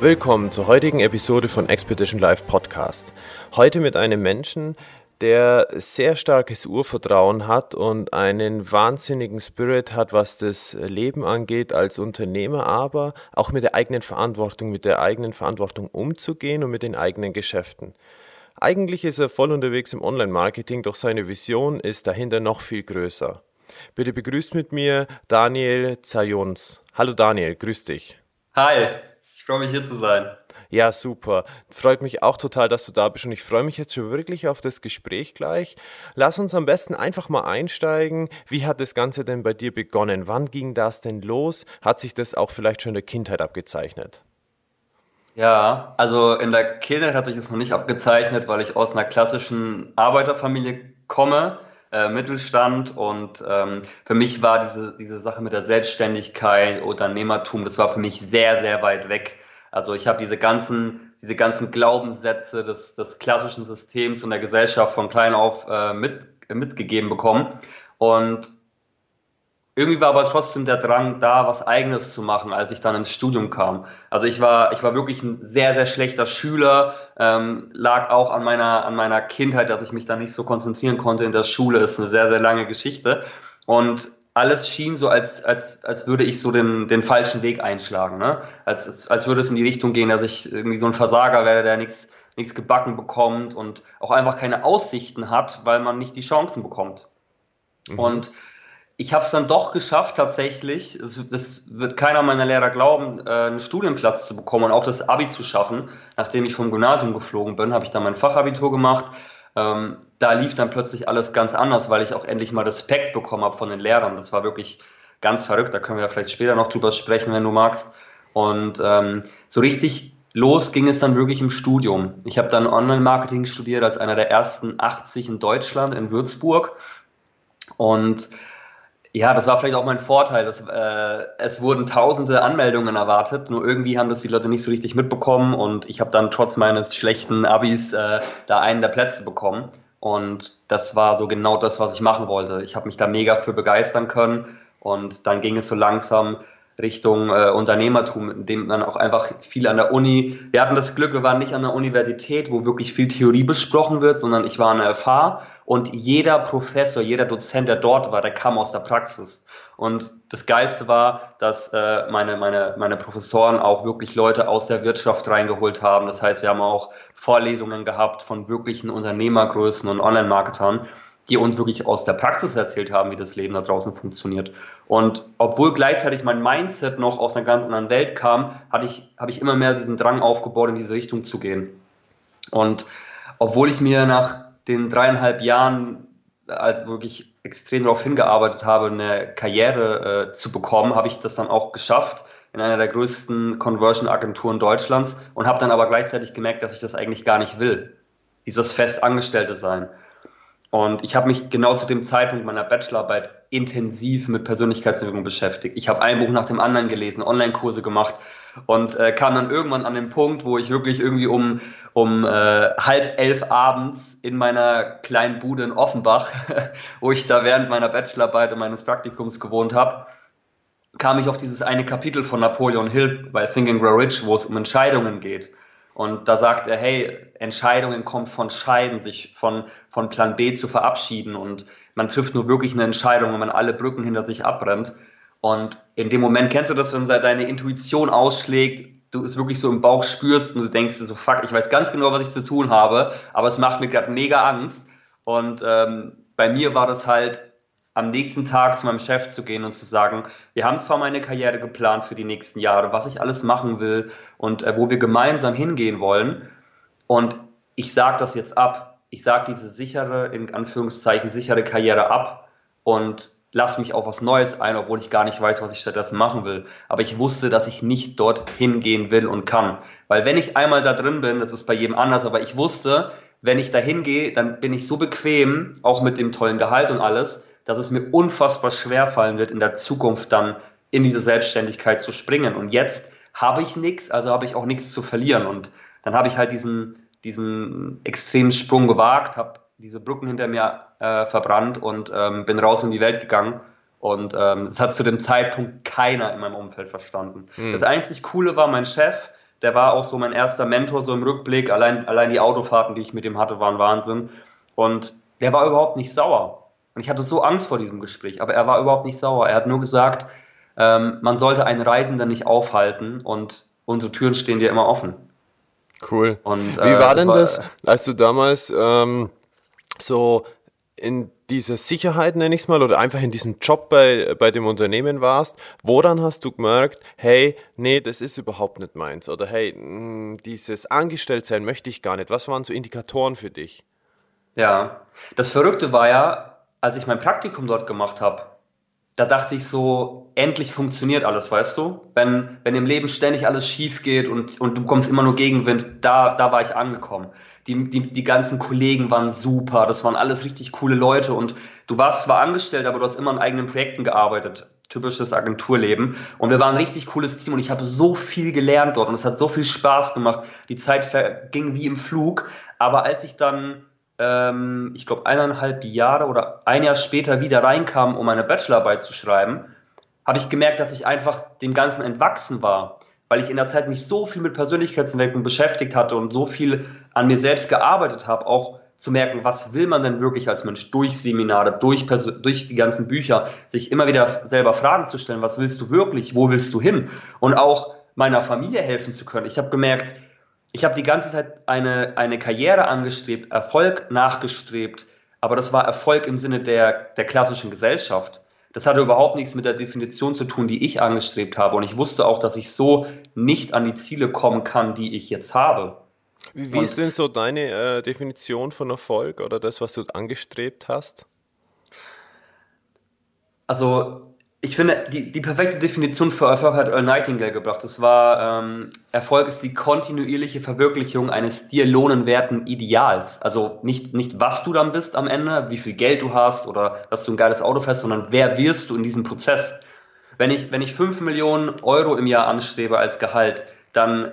Willkommen zur heutigen Episode von Expedition Live Podcast. Heute mit einem Menschen, der sehr starkes Urvertrauen hat und einen wahnsinnigen Spirit hat, was das Leben angeht als Unternehmer, aber auch mit der eigenen Verantwortung, mit der eigenen Verantwortung umzugehen und mit den eigenen Geschäften. Eigentlich ist er voll unterwegs im Online-Marketing, doch seine Vision ist dahinter noch viel größer. Bitte begrüßt mit mir Daniel Zajons. Hallo Daniel, grüß dich. Hi, freue mich hier zu sein. Ja, super. Freut mich auch total, dass du da bist und ich freue mich jetzt schon wirklich auf das Gespräch gleich. Lass uns am besten einfach mal einsteigen. Wie hat das Ganze denn bei dir begonnen? Wann ging das denn los? Hat sich das auch vielleicht schon in der Kindheit abgezeichnet? Ja, also in der Kindheit hat sich das noch nicht abgezeichnet, weil ich aus einer klassischen Arbeiterfamilie komme. Äh, Mittelstand und ähm, für mich war diese, diese Sache mit der Selbstständigkeit, Unternehmertum, das war für mich sehr, sehr weit weg. Also ich habe diese ganzen, diese ganzen Glaubenssätze des, des klassischen Systems und der Gesellschaft von klein auf äh, mit, mitgegeben bekommen. Und irgendwie war aber trotzdem der Drang da, was Eigenes zu machen, als ich dann ins Studium kam. Also ich war, ich war wirklich ein sehr, sehr schlechter Schüler, ähm, lag auch an meiner, an meiner Kindheit, dass ich mich da nicht so konzentrieren konnte in der Schule, ist eine sehr, sehr lange Geschichte. Und alles schien so, als, als, als würde ich so den, den falschen Weg einschlagen. Ne? Als, als, als würde es in die Richtung gehen, dass ich irgendwie so ein Versager werde, der nichts nichts gebacken bekommt und auch einfach keine Aussichten hat, weil man nicht die Chancen bekommt. Mhm. Und ich habe es dann doch geschafft, tatsächlich, das, das, wird keiner meiner Lehrer glauben, äh, einen Studienplatz zu bekommen und auch das Abi zu schaffen. Nachdem ich vom Gymnasium geflogen bin, habe ich dann mein Fachabitur gemacht. Ähm, da lief dann plötzlich alles ganz anders, weil ich auch endlich mal Respekt bekommen habe von den Lehrern. Das war wirklich ganz verrückt. Da können wir ja vielleicht später noch drüber sprechen, wenn du magst. Und ähm, so richtig los ging es dann wirklich im Studium. Ich habe dann Online-Marketing studiert als einer der ersten 80 in Deutschland in Würzburg. Und ja, das war vielleicht auch mein Vorteil. Dass, äh, es wurden tausende Anmeldungen erwartet, nur irgendwie haben das die Leute nicht so richtig mitbekommen und ich habe dann trotz meines schlechten Abis äh, da einen der Plätze bekommen. Und das war so genau das, was ich machen wollte. Ich habe mich da mega für begeistern können und dann ging es so langsam Richtung äh, Unternehmertum, in dem man auch einfach viel an der Uni, wir hatten das Glück, wir waren nicht an der Universität, wo wirklich viel Theorie besprochen wird, sondern ich war an der FH und jeder Professor, jeder Dozent, der dort war, der kam aus der Praxis. Und das Geilste war, dass äh, meine, meine, meine Professoren auch wirklich Leute aus der Wirtschaft reingeholt haben. Das heißt, wir haben auch Vorlesungen gehabt von wirklichen Unternehmergrößen und Online-Marketern, die uns wirklich aus der Praxis erzählt haben, wie das Leben da draußen funktioniert. Und obwohl gleichzeitig mein Mindset noch aus einer ganz anderen Welt kam, hatte ich, habe ich immer mehr diesen Drang aufgebaut, in diese Richtung zu gehen. Und obwohl ich mir nach den dreieinhalb Jahren als wirklich extrem darauf hingearbeitet habe, eine Karriere äh, zu bekommen, habe ich das dann auch geschafft in einer der größten Conversion-Agenturen Deutschlands und habe dann aber gleichzeitig gemerkt, dass ich das eigentlich gar nicht will, dieses Festangestellte sein. Und ich habe mich genau zu dem Zeitpunkt meiner Bachelorarbeit intensiv mit Persönlichkeitsentwicklung beschäftigt. Ich habe ein Buch nach dem anderen gelesen, Online-Kurse gemacht und äh, kam dann irgendwann an den Punkt, wo ich wirklich irgendwie um, um äh, halb elf abends in meiner kleinen Bude in Offenbach, wo ich da während meiner Bachelorarbeit und meines Praktikums gewohnt habe, kam ich auf dieses eine Kapitel von Napoleon Hill bei Think and Grow Rich, wo es um Entscheidungen geht. Und da sagt er, hey, Entscheidungen kommen von Scheiden, sich von, von Plan B zu verabschieden. Und man trifft nur wirklich eine Entscheidung, wenn man alle Brücken hinter sich abbrennt. Und in dem Moment kennst du das, wenn deine Intuition ausschlägt, du es wirklich so im Bauch spürst und du denkst so, fuck, ich weiß ganz genau, was ich zu tun habe, aber es macht mir gerade mega Angst. Und ähm, bei mir war das halt, am nächsten Tag zu meinem Chef zu gehen und zu sagen, wir haben zwar meine Karriere geplant für die nächsten Jahre, was ich alles machen will und äh, wo wir gemeinsam hingehen wollen. Und ich sage das jetzt ab. Ich sage diese sichere, in Anführungszeichen, sichere Karriere ab und lasse mich auf was Neues ein, obwohl ich gar nicht weiß, was ich stattdessen machen will. Aber ich wusste, dass ich nicht dorthin gehen will und kann. Weil wenn ich einmal da drin bin, das ist bei jedem anders, aber ich wusste, wenn ich da hingehe, dann bin ich so bequem, auch mit dem tollen Gehalt und alles, dass es mir unfassbar schwer fallen wird, in der Zukunft dann in diese Selbstständigkeit zu springen. Und jetzt habe ich nichts, also habe ich auch nichts zu verlieren. Und dann habe ich halt diesen, diesen extremen Sprung gewagt, habe diese Brücken hinter mir äh, verbrannt und ähm, bin raus in die Welt gegangen. Und ähm, das hat zu dem Zeitpunkt keiner in meinem Umfeld verstanden. Mhm. Das einzig Coole war mein Chef, der war auch so mein erster Mentor, so im Rückblick. Allein, allein die Autofahrten, die ich mit ihm hatte, waren Wahnsinn. Und der war überhaupt nicht sauer. Und ich hatte so Angst vor diesem Gespräch, aber er war überhaupt nicht sauer. Er hat nur gesagt, ähm, man sollte einen Reisenden nicht aufhalten und unsere Türen stehen dir immer offen. Cool. Und, äh, Wie war denn das, war, als du damals ähm, so in dieser Sicherheit, nenne ich es mal, oder einfach in diesem Job bei, bei dem Unternehmen warst, woran hast du gemerkt, hey, nee, das ist überhaupt nicht meins? Oder hey, mh, hm, dieses Angestelltsein möchte ich gar nicht. Was waren so Indikatoren für dich? Ja, das Verrückte war ja, als ich mein Praktikum dort gemacht habe, da dachte ich so, endlich funktioniert alles, weißt du? Wenn, wenn im Leben ständig alles schief geht und, und du kommst immer nur Gegenwind, da, da war ich angekommen. Die, die, die ganzen Kollegen waren super, das waren alles richtig coole Leute und du warst zwar angestellt, aber du hast immer an eigenen Projekten gearbeitet. Typisches Agenturleben. Und wir waren ein richtig cooles Team und ich habe so viel gelernt dort und es hat so viel Spaß gemacht. Die Zeit verging wie im Flug. Aber als ich dann ähm, ich glaube, eineinhalb Jahre oder ein Jahr später wieder reinkam, um meine Bachelorarbeit zu schreiben, habe ich gemerkt, dass ich einfach dem Ganzen entwachsen war, weil ich in der Zeit mich so viel mit Persönlichkeitsentwicklung beschäftigt hatte und so viel an mir selbst gearbeitet habe, auch zu merken, was will man denn wirklich als Mensch durch Seminare, durch, durch die ganzen Bücher, sich immer wieder selber Fragen zu stellen, was willst du wirklich, wo willst du hin und auch meiner Familie helfen zu können. Ich habe gemerkt, ich habe die ganze Zeit eine, eine Karriere angestrebt, Erfolg nachgestrebt, aber das war Erfolg im Sinne der, der klassischen Gesellschaft. Das hatte überhaupt nichts mit der Definition zu tun, die ich angestrebt habe. Und ich wusste auch, dass ich so nicht an die Ziele kommen kann, die ich jetzt habe. Wie, wie ist denn so deine äh, Definition von Erfolg oder das, was du angestrebt hast? Also ich finde, die, die perfekte Definition für Erfolg hat Earl Nightingale gebracht. Das war, ähm, Erfolg ist die kontinuierliche Verwirklichung eines dir lohnenwerten Ideals. Also nicht, nicht, was du dann bist am Ende, wie viel Geld du hast oder dass du ein geiles Auto fährst, sondern wer wirst du in diesem Prozess. Wenn ich, wenn ich 5 Millionen Euro im Jahr anstrebe als Gehalt, dann,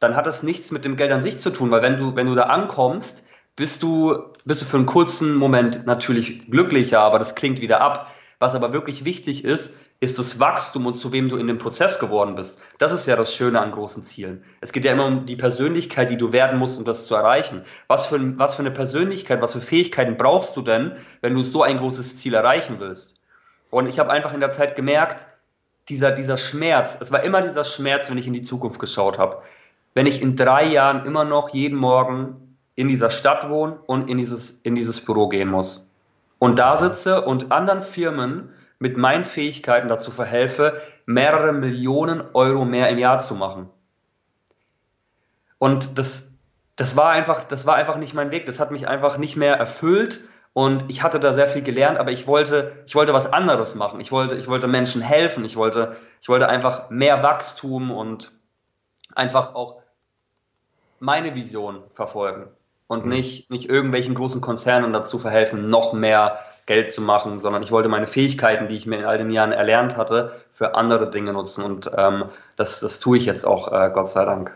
dann hat das nichts mit dem Geld an sich zu tun, weil wenn du, wenn du da ankommst, bist du, bist du für einen kurzen Moment natürlich glücklicher, aber das klingt wieder ab was aber wirklich wichtig ist, ist das Wachstum und zu wem du in dem Prozess geworden bist. Das ist ja das Schöne an großen Zielen. Es geht ja immer um die Persönlichkeit, die du werden musst, um das zu erreichen. Was für, was für eine Persönlichkeit, was für Fähigkeiten brauchst du denn, wenn du so ein großes Ziel erreichen willst? Und ich habe einfach in der Zeit gemerkt, dieser, dieser Schmerz, es war immer dieser Schmerz, wenn ich in die Zukunft geschaut habe. Wenn ich in drei Jahren immer noch jeden Morgen in dieser Stadt wohne und in dieses, in dieses Büro gehen muss und da sitze und anderen Firmen mit meinen Fähigkeiten dazu verhelfe, mehrere Millionen Euro mehr im Jahr zu machen. Und das, das, war einfach, das war einfach nicht mein Weg. Das hat mich einfach nicht mehr erfüllt. Und ich hatte da sehr viel gelernt, aber ich wollte, ich wollte was anderes machen. Ich wollte, ich wollte Menschen helfen. Ich wollte, ich wollte einfach mehr Wachstum und einfach auch meine Vision verfolgen und mhm. nicht, nicht irgendwelchen großen Konzernen dazu verhelfen, noch mehr Geld zu machen, sondern ich wollte meine Fähigkeiten, die ich mir in all den Jahren erlernt hatte, für andere Dinge nutzen. Und ähm, das, das tue ich jetzt auch, äh, Gott sei Dank.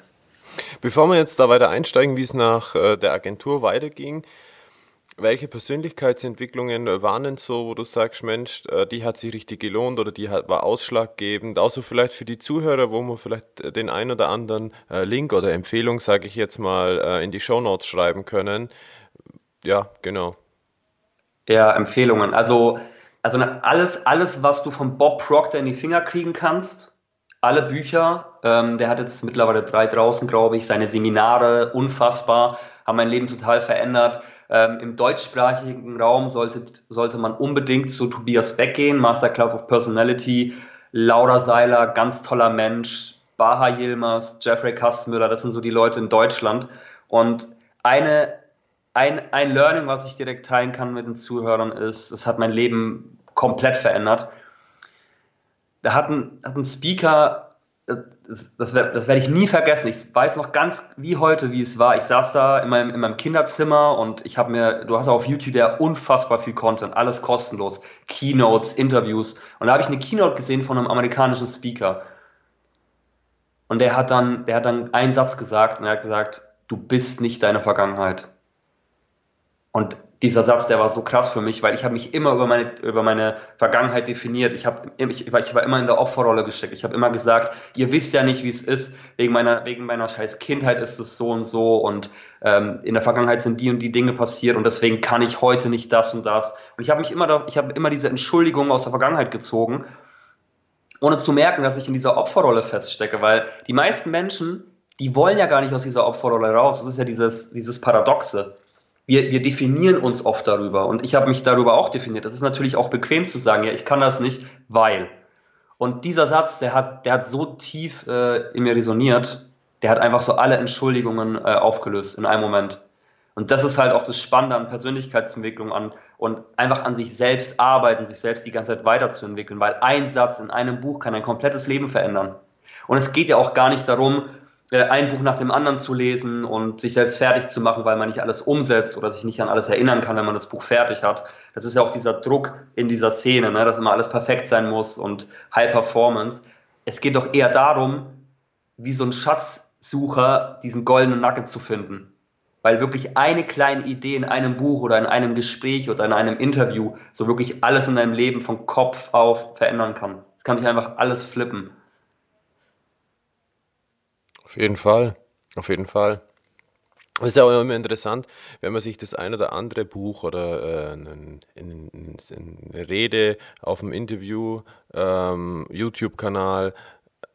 Bevor wir jetzt da weiter einsteigen, wie es nach äh, der Agentur weiterging, welche Persönlichkeitsentwicklungen waren denn so, wo du sagst, Mensch, äh, die hat sich richtig gelohnt oder die war ausschlaggebend? Außer vielleicht für die Zuhörer, wo wir vielleicht den ein oder anderen äh, Link oder Empfehlung, sage ich jetzt mal, äh, in die Show Notes schreiben können. Ja, genau. Ja, Empfehlungen. Also, also alles, alles, was du von Bob Proctor in die Finger kriegen kannst, alle Bücher, ähm, der hat jetzt mittlerweile drei draußen, glaube ich, seine Seminare, unfassbar, haben mein Leben total verändert. Ähm, Im deutschsprachigen Raum sollte, sollte man unbedingt zu Tobias Beck gehen, Masterclass of Personality, Laura Seiler, ganz toller Mensch, Baha Yilmaz, Jeffrey Kastmüller, das sind so die Leute in Deutschland. Und eine, ein, ein Learning, was ich direkt teilen kann mit den Zuhörern, ist, es hat mein Leben komplett verändert. Da hat ein, hat ein Speaker, das, das, werde ich nie vergessen. Ich weiß noch ganz wie heute, wie es war. Ich saß da in meinem, in meinem Kinderzimmer und ich habe mir, du hast auf YouTube ja unfassbar viel Content, alles kostenlos, Keynotes, Interviews. Und da habe ich eine Keynote gesehen von einem amerikanischen Speaker. Und der hat dann, der hat dann einen Satz gesagt und er hat gesagt, du bist nicht deine Vergangenheit. Und dieser Satz, der war so krass für mich, weil ich habe mich immer über meine, über meine Vergangenheit definiert. Ich, hab, ich, ich war immer in der Opferrolle gesteckt. Ich habe immer gesagt, ihr wisst ja nicht, wie es ist. Wegen meiner, wegen meiner scheiß Kindheit ist es so und so. Und ähm, in der Vergangenheit sind die und die Dinge passiert. Und deswegen kann ich heute nicht das und das. Und ich habe mich immer, ich habe immer diese Entschuldigung aus der Vergangenheit gezogen, ohne zu merken, dass ich in dieser Opferrolle feststecke. Weil die meisten Menschen, die wollen ja gar nicht aus dieser Opferrolle raus. Das ist ja dieses, dieses Paradoxe wir, wir definieren uns oft darüber und ich habe mich darüber auch definiert. Das ist natürlich auch bequem zu sagen, ja, ich kann das nicht, weil. Und dieser Satz, der hat, der hat so tief äh, in mir resoniert, der hat einfach so alle Entschuldigungen äh, aufgelöst in einem Moment. Und das ist halt auch das Spannende an Persönlichkeitsentwicklung an und einfach an sich selbst arbeiten, sich selbst die ganze Zeit weiterzuentwickeln, weil ein Satz in einem Buch kann ein komplettes Leben verändern. Und es geht ja auch gar nicht darum, ein Buch nach dem anderen zu lesen und sich selbst fertig zu machen, weil man nicht alles umsetzt oder sich nicht an alles erinnern kann, wenn man das Buch fertig hat. Das ist ja auch dieser Druck in dieser Szene, ne, dass immer alles perfekt sein muss und High Performance. Es geht doch eher darum, wie so ein Schatzsucher diesen goldenen Nugget zu finden. Weil wirklich eine kleine Idee in einem Buch oder in einem Gespräch oder in einem Interview so wirklich alles in deinem Leben von Kopf auf verändern kann. Es kann sich einfach alles flippen. Auf jeden Fall, auf jeden Fall. Es ist ja auch immer interessant, wenn man sich das ein oder andere Buch oder äh, eine, eine Rede auf dem Interview, ähm, YouTube-Kanal,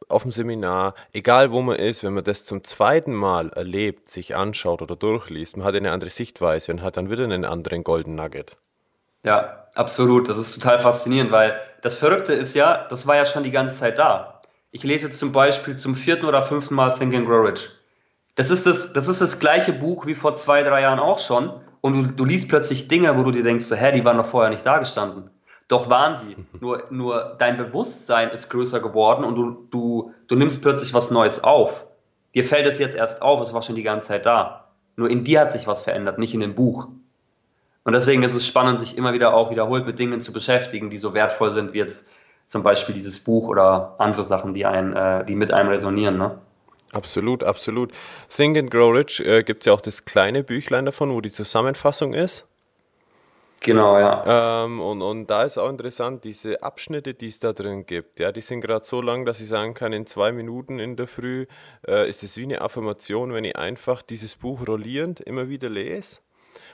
auf dem Seminar, egal wo man ist, wenn man das zum zweiten Mal erlebt, sich anschaut oder durchliest, man hat eine andere Sichtweise und hat dann wieder einen anderen Golden Nugget. Ja, absolut. Das ist total faszinierend, weil das Verrückte ist ja, das war ja schon die ganze Zeit da. Ich lese jetzt zum Beispiel zum vierten oder fünften Mal Think and Grow Rich. Das ist das, das ist das gleiche Buch wie vor zwei, drei Jahren auch schon. Und du, du liest plötzlich Dinge, wo du dir denkst, so, hä, die waren doch vorher nicht da gestanden. Doch waren sie. Nur, nur dein Bewusstsein ist größer geworden und du, du, du nimmst plötzlich was Neues auf. Dir fällt es jetzt erst auf, es war schon die ganze Zeit da. Nur in dir hat sich was verändert, nicht in dem Buch. Und deswegen ist es spannend, sich immer wieder auch wiederholt mit Dingen zu beschäftigen, die so wertvoll sind wie jetzt zum Beispiel dieses Buch oder andere Sachen, die, ein, äh, die mit einem resonieren. Ne? Absolut, absolut. Think and Grow Rich äh, gibt es ja auch das kleine Büchlein davon, wo die Zusammenfassung ist. Genau, ja. Ähm, und, und da ist auch interessant, diese Abschnitte, die es da drin gibt, ja, die sind gerade so lang, dass ich sagen kann, in zwei Minuten in der Früh äh, ist es wie eine Affirmation, wenn ich einfach dieses Buch rollierend immer wieder lese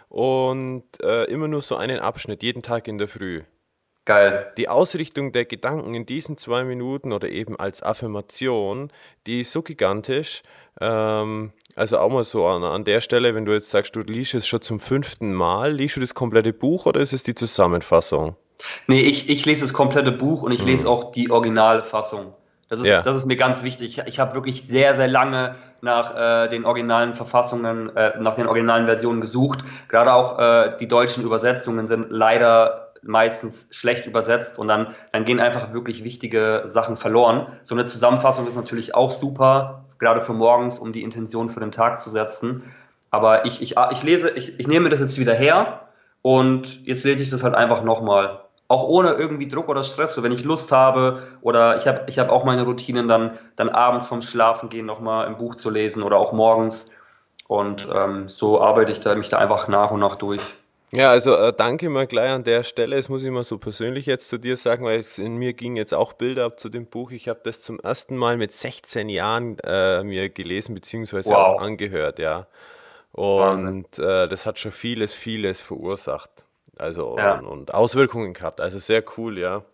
und äh, immer nur so einen Abschnitt, jeden Tag in der Früh. Geil. Die Ausrichtung der Gedanken in diesen zwei Minuten oder eben als Affirmation, die ist so gigantisch. Ähm, also auch mal so an, an der Stelle, wenn du jetzt sagst, du liest es schon zum fünften Mal, liest du das komplette Buch oder ist es die Zusammenfassung? Nee, ich, ich lese das komplette Buch und ich lese hm. auch die Originalfassung. Das ist, ja. das ist mir ganz wichtig. Ich, ich habe wirklich sehr, sehr lange nach äh, den originalen Verfassungen, äh, nach den originalen Versionen gesucht. Gerade auch äh, die deutschen Übersetzungen sind leider meistens schlecht übersetzt und dann, dann gehen einfach wirklich wichtige Sachen verloren. So eine Zusammenfassung ist natürlich auch super, gerade für morgens, um die Intention für den Tag zu setzen. Aber ich, ich, ich lese, ich, ich nehme das jetzt wieder her und jetzt lese ich das halt einfach nochmal. Auch ohne irgendwie Druck oder Stress. So, wenn ich Lust habe oder ich habe ich hab auch meine Routinen, dann, dann abends vom Schlafen gehen nochmal im Buch zu lesen oder auch morgens. Und ähm, so arbeite ich da, mich da einfach nach und nach durch. Ja, also äh, danke mal gleich an der Stelle. Das muss ich mal so persönlich jetzt zu dir sagen, weil es in mir ging jetzt auch Bilder ab zu dem Buch. Ich habe das zum ersten Mal mit 16 Jahren äh, mir gelesen beziehungsweise wow. auch angehört, ja. Und äh, das hat schon vieles, vieles verursacht. Also ja. und, und, Auswirkungen gehabt. Also sehr cool, ja.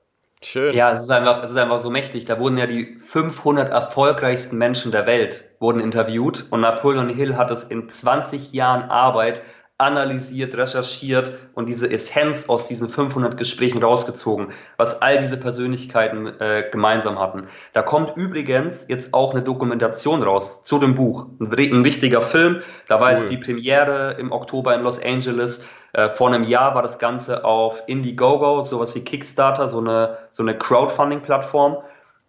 Schön. Ja, es ist, einfach, es ist einfach so mächtig. Da wurden ja die 500 erfolgreichsten Menschen der Welt wurden interviewt und Napoleon Hill hat es in 20 Jahren Arbeit analysiert, recherchiert und diese Essenz aus diesen 500 Gesprächen rausgezogen, was all diese Persönlichkeiten äh, gemeinsam hatten. Da kommt übrigens jetzt auch eine Dokumentation raus zu dem Buch. Ein, ein richtiger Film. Da war cool. jetzt die Premiere im Oktober in Los Angeles. Äh, vor einem Jahr war das Ganze auf Indiegogo, sowas wie Kickstarter, so eine, so eine Crowdfunding-Plattform.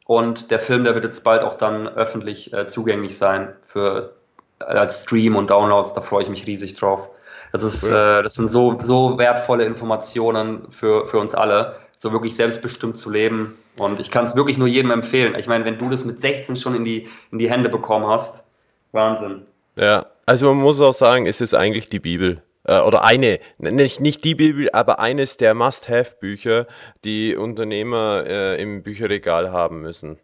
Und der Film, der wird jetzt bald auch dann öffentlich äh, zugänglich sein für als Stream und Downloads. Da freue ich mich riesig drauf. Das, ist, äh, das sind so, so wertvolle Informationen für, für uns alle, so wirklich selbstbestimmt zu leben. Und ich kann es wirklich nur jedem empfehlen. Ich meine, wenn du das mit 16 schon in die, in die Hände bekommen hast, Wahnsinn. Ja, also man muss auch sagen, es ist eigentlich die Bibel. Äh, oder eine, nicht, nicht die Bibel, aber eines der Must-Have-Bücher, die Unternehmer äh, im Bücherregal haben müssen.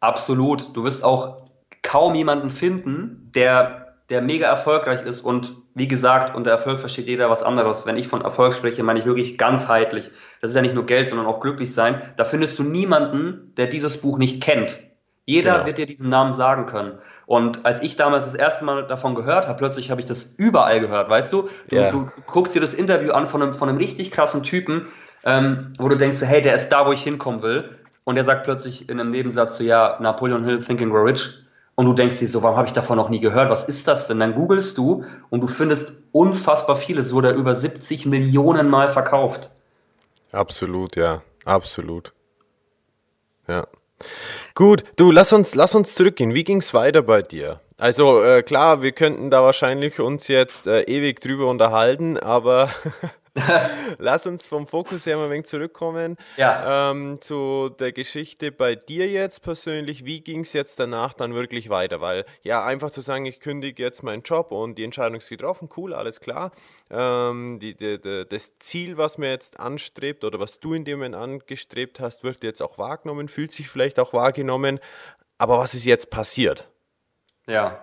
Absolut. Du wirst auch kaum jemanden finden, der, der mega erfolgreich ist und wie gesagt, unter Erfolg versteht jeder was anderes. Wenn ich von Erfolg spreche, meine ich wirklich ganzheitlich. Das ist ja nicht nur Geld, sondern auch glücklich sein. Da findest du niemanden, der dieses Buch nicht kennt. Jeder genau. wird dir diesen Namen sagen können. Und als ich damals das erste Mal davon gehört habe, plötzlich habe ich das überall gehört, weißt du? Du, yeah. du guckst dir das Interview an von einem, von einem richtig krassen Typen, ähm, wo du denkst, hey, der ist da, wo ich hinkommen will. Und der sagt plötzlich in einem Nebensatz so, ja, Napoleon Hill, Thinking Grow Rich und du denkst dir so, warum habe ich davon noch nie gehört? Was ist das denn? Dann googelst du und du findest unfassbar vieles. Es wurde über 70 Millionen Mal verkauft. Absolut, ja, absolut. Ja. Gut, du, lass uns, lass uns zurückgehen. Wie ging es weiter bei dir? Also äh, klar, wir könnten da wahrscheinlich uns jetzt äh, ewig drüber unterhalten, aber Lass uns vom Fokus her mal ein wenig zurückkommen ja. ähm, zu der Geschichte bei dir jetzt persönlich. Wie ging es jetzt danach dann wirklich weiter? Weil ja, einfach zu sagen, ich kündige jetzt meinen Job und die Entscheidung ist getroffen, cool, alles klar. Ähm, die, die, die, das Ziel, was mir jetzt anstrebt oder was du in dem Moment angestrebt hast, wird jetzt auch wahrgenommen, fühlt sich vielleicht auch wahrgenommen. Aber was ist jetzt passiert? Ja,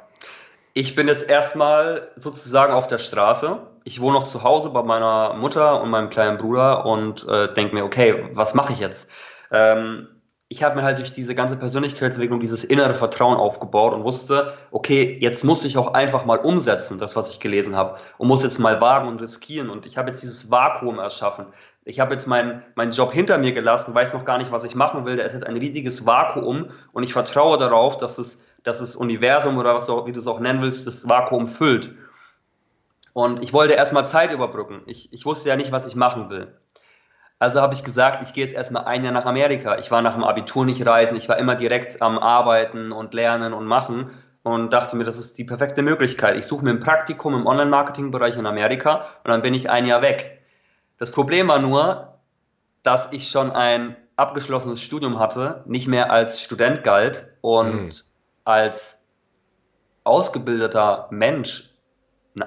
ich bin jetzt erstmal sozusagen auf der Straße ich wohne noch zu Hause bei meiner Mutter und meinem kleinen Bruder und äh, denke mir, okay, was mache ich jetzt? Ähm, ich habe mir halt durch diese ganze Persönlichkeitsentwicklung dieses innere Vertrauen aufgebaut und wusste, okay, jetzt muss ich auch einfach mal umsetzen, das, was ich gelesen habe, und muss jetzt mal wagen und riskieren. Und ich habe jetzt dieses Vakuum erschaffen. Ich habe jetzt meinen, meinen Job hinter mir gelassen, weiß noch gar nicht, was ich machen will. Da ist jetzt ein riesiges Vakuum und ich vertraue darauf, dass es, dass das Universum oder was du, wie du es auch nennen willst, das Vakuum füllt. Und ich wollte erstmal Zeit überbrücken. Ich, ich wusste ja nicht, was ich machen will. Also habe ich gesagt, ich gehe jetzt erstmal ein Jahr nach Amerika. Ich war nach dem Abitur nicht reisen, ich war immer direkt am Arbeiten und Lernen und Machen und dachte mir, das ist die perfekte Möglichkeit. Ich suche mir ein Praktikum im Online-Marketing-Bereich in Amerika und dann bin ich ein Jahr weg. Das Problem war nur, dass ich schon ein abgeschlossenes Studium hatte, nicht mehr als Student galt und mhm. als ausgebildeter Mensch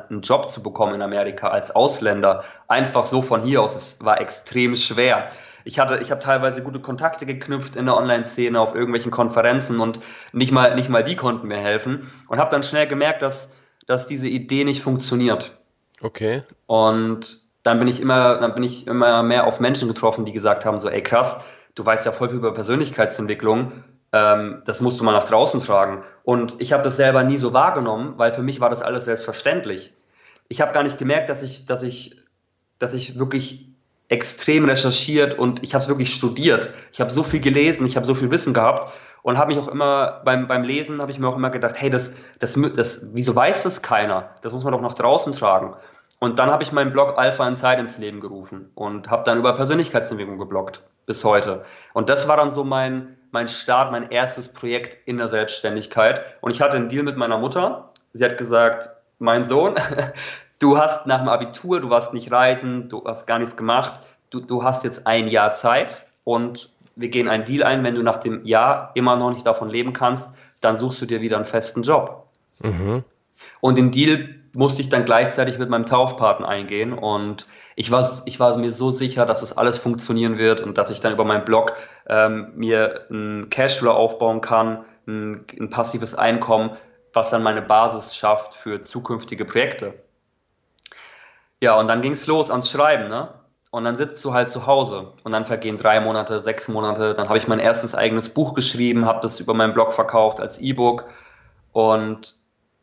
einen Job zu bekommen in Amerika als Ausländer, einfach so von hier aus, es war extrem schwer. Ich hatte, ich habe teilweise gute Kontakte geknüpft in der Online-Szene auf irgendwelchen Konferenzen und nicht mal, nicht mal die konnten mir helfen und habe dann schnell gemerkt, dass, dass diese Idee nicht funktioniert. Okay. Und dann bin ich immer, dann bin ich immer mehr auf Menschen getroffen, die gesagt haben so, ey krass, du weißt ja voll viel über Persönlichkeitsentwicklung, ähm, das musst du mal nach draußen tragen. Und ich habe das selber nie so wahrgenommen, weil für mich war das alles selbstverständlich. Ich habe gar nicht gemerkt, dass ich, dass ich, dass ich wirklich extrem recherchiert und ich habe es wirklich studiert. Ich habe so viel gelesen, ich habe so viel Wissen gehabt und habe mich auch immer beim, beim Lesen habe ich mir auch immer gedacht, hey, das, das, das, wieso weiß das keiner? Das muss man doch nach draußen tragen. Und dann habe ich meinen Blog Alpha Inside ins Leben gerufen und habe dann über Persönlichkeitsentwicklung gebloggt bis heute. Und das war dann so mein, mein Start, mein erstes Projekt in der Selbstständigkeit. Und ich hatte einen Deal mit meiner Mutter. Sie hat gesagt, mein Sohn, du hast nach dem Abitur, du warst nicht reisen, du hast gar nichts gemacht, du, du hast jetzt ein Jahr Zeit und wir gehen einen Deal ein, wenn du nach dem Jahr immer noch nicht davon leben kannst, dann suchst du dir wieder einen festen Job. Mhm. Und den Deal musste ich dann gleichzeitig mit meinem Taufpaten eingehen und ich war, ich war mir so sicher, dass es alles funktionieren wird und dass ich dann über meinen Blog ähm, mir ein Cashflow aufbauen kann, ein, ein passives Einkommen, was dann meine Basis schafft für zukünftige Projekte. Ja, und dann ging es los ans Schreiben, ne? Und dann sitzt du halt zu Hause und dann vergehen drei Monate, sechs Monate. Dann habe ich mein erstes eigenes Buch geschrieben, habe das über meinen Blog verkauft als E-Book und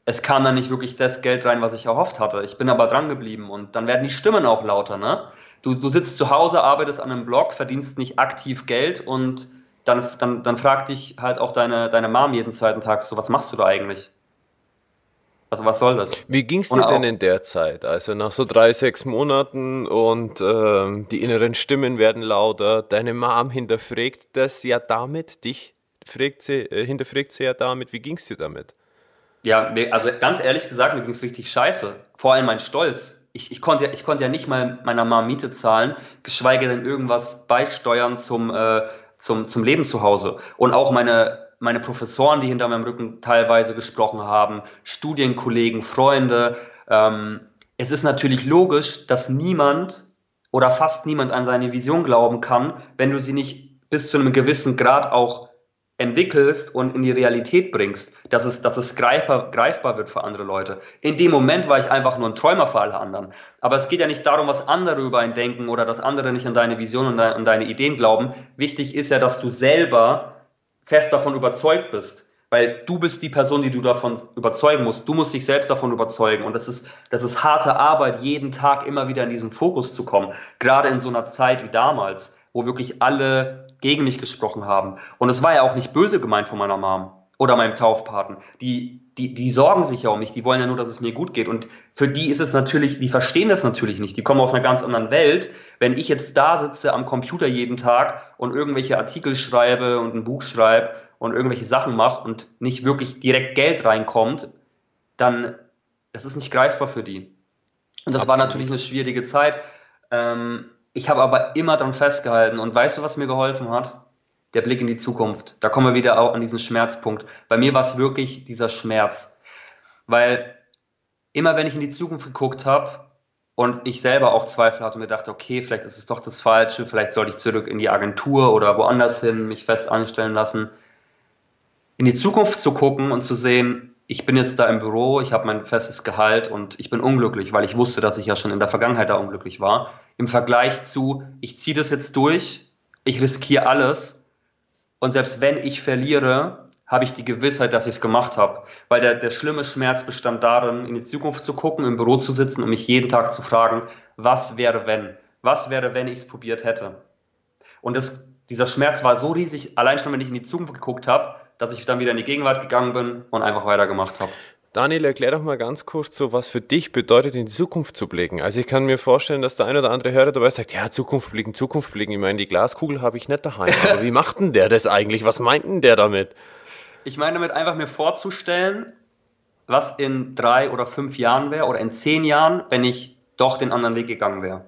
es kam dann nicht wirklich das Geld rein, was ich erhofft hatte. Ich bin aber dran geblieben und dann werden die Stimmen auch lauter, ne? Du, du sitzt zu Hause, arbeitest an einem Blog, verdienst nicht aktiv Geld und dann, dann, dann fragt dich halt auch deine, deine Mom jeden zweiten Tag so, was machst du da eigentlich? Also was soll das? Wie ging es dir denn in der Zeit? Also nach so drei, sechs Monaten und äh, die inneren Stimmen werden lauter, deine Mom hinterfragt das ja damit, dich fragt sie, äh, hinterfragt sie ja damit, wie ging es dir damit? Ja, also ganz ehrlich gesagt, mir ging es richtig scheiße. Vor allem mein Stolz. Ich, ich, konnte, ich konnte ja nicht mal meiner Mom Miete zahlen, geschweige denn irgendwas beisteuern zum, äh, zum, zum Leben zu Hause. Und auch meine, meine Professoren, die hinter meinem Rücken teilweise gesprochen haben, Studienkollegen, Freunde. Ähm, es ist natürlich logisch, dass niemand oder fast niemand an seine Vision glauben kann, wenn du sie nicht bis zu einem gewissen Grad auch entwickelst und in die Realität bringst, dass es, dass es greifbar, greifbar wird für andere Leute. In dem Moment war ich einfach nur ein Träumer für alle anderen. Aber es geht ja nicht darum, was andere über einen denken oder dass andere nicht an deine Vision und an deine Ideen glauben. Wichtig ist ja, dass du selber fest davon überzeugt bist. Weil du bist die Person, die du davon überzeugen musst. Du musst dich selbst davon überzeugen. Und das ist, das ist harte Arbeit, jeden Tag immer wieder in diesen Fokus zu kommen. Gerade in so einer Zeit wie damals, wo wirklich alle gegen mich gesprochen haben. Und es war ja auch nicht böse gemeint von meiner Mom oder meinem Taufpaten. Die, die, die sorgen sich ja um mich, die wollen ja nur, dass es mir gut geht. Und für die ist es natürlich, die verstehen das natürlich nicht. Die kommen aus einer ganz anderen Welt. Wenn ich jetzt da sitze am Computer jeden Tag und irgendwelche Artikel schreibe und ein Buch schreibe und irgendwelche Sachen mache und nicht wirklich direkt Geld reinkommt, dann, das ist nicht greifbar für die. Und das Absolut. war natürlich eine schwierige Zeit. Ähm, ich habe aber immer dran festgehalten. Und weißt du, was mir geholfen hat? Der Blick in die Zukunft. Da kommen wir wieder auch an diesen Schmerzpunkt. Bei mir war es wirklich dieser Schmerz. Weil immer wenn ich in die Zukunft geguckt habe und ich selber auch Zweifel hatte und mir dachte, okay, vielleicht ist es doch das Falsche, vielleicht sollte ich zurück in die Agentur oder woanders hin mich fest anstellen lassen. In die Zukunft zu gucken und zu sehen, ich bin jetzt da im Büro, ich habe mein festes Gehalt und ich bin unglücklich, weil ich wusste, dass ich ja schon in der Vergangenheit da unglücklich war. Im Vergleich zu, ich ziehe das jetzt durch, ich riskiere alles und selbst wenn ich verliere, habe ich die Gewissheit, dass ich es gemacht habe. Weil der, der schlimme Schmerz bestand darin, in die Zukunft zu gucken, im Büro zu sitzen und mich jeden Tag zu fragen, was wäre wenn? Was wäre, wenn ich es probiert hätte? Und das, dieser Schmerz war so riesig, allein schon, wenn ich in die Zukunft geguckt habe, dass ich dann wieder in die Gegenwart gegangen bin und einfach weitergemacht habe. Daniel, erklär doch mal ganz kurz so, was für dich bedeutet, in die Zukunft zu blicken. Also ich kann mir vorstellen, dass der ein oder andere Hörer dabei sagt, ja, Zukunft blicken, Zukunft blicken. Ich meine, die Glaskugel habe ich nicht daheim. Aber wie macht denn der das eigentlich? Was meint denn der damit? Ich meine damit einfach mir vorzustellen, was in drei oder fünf Jahren wäre oder in zehn Jahren, wenn ich doch den anderen Weg gegangen wäre.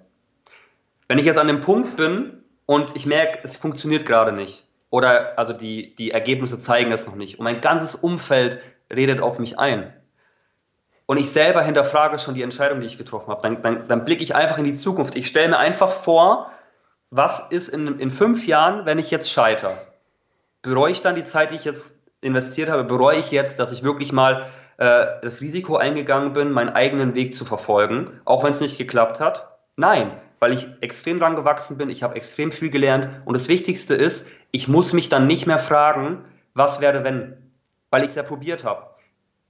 Wenn ich jetzt an dem Punkt bin und ich merke, es funktioniert gerade nicht, oder also die, die Ergebnisse zeigen es noch nicht. Und mein ganzes Umfeld redet auf mich ein. Und ich selber hinterfrage schon die Entscheidung, die ich getroffen habe. Dann, dann, dann blicke ich einfach in die Zukunft. Ich stelle mir einfach vor, was ist in, in fünf Jahren, wenn ich jetzt scheitere? Bereue ich dann die Zeit, die ich jetzt investiert habe? Bereue ich jetzt, dass ich wirklich mal äh, das Risiko eingegangen bin, meinen eigenen Weg zu verfolgen, auch wenn es nicht geklappt hat? Nein, weil ich extrem dran gewachsen bin, ich habe extrem viel gelernt und das Wichtigste ist, ich muss mich dann nicht mehr fragen, was wäre wenn, weil ich es ja probiert habe.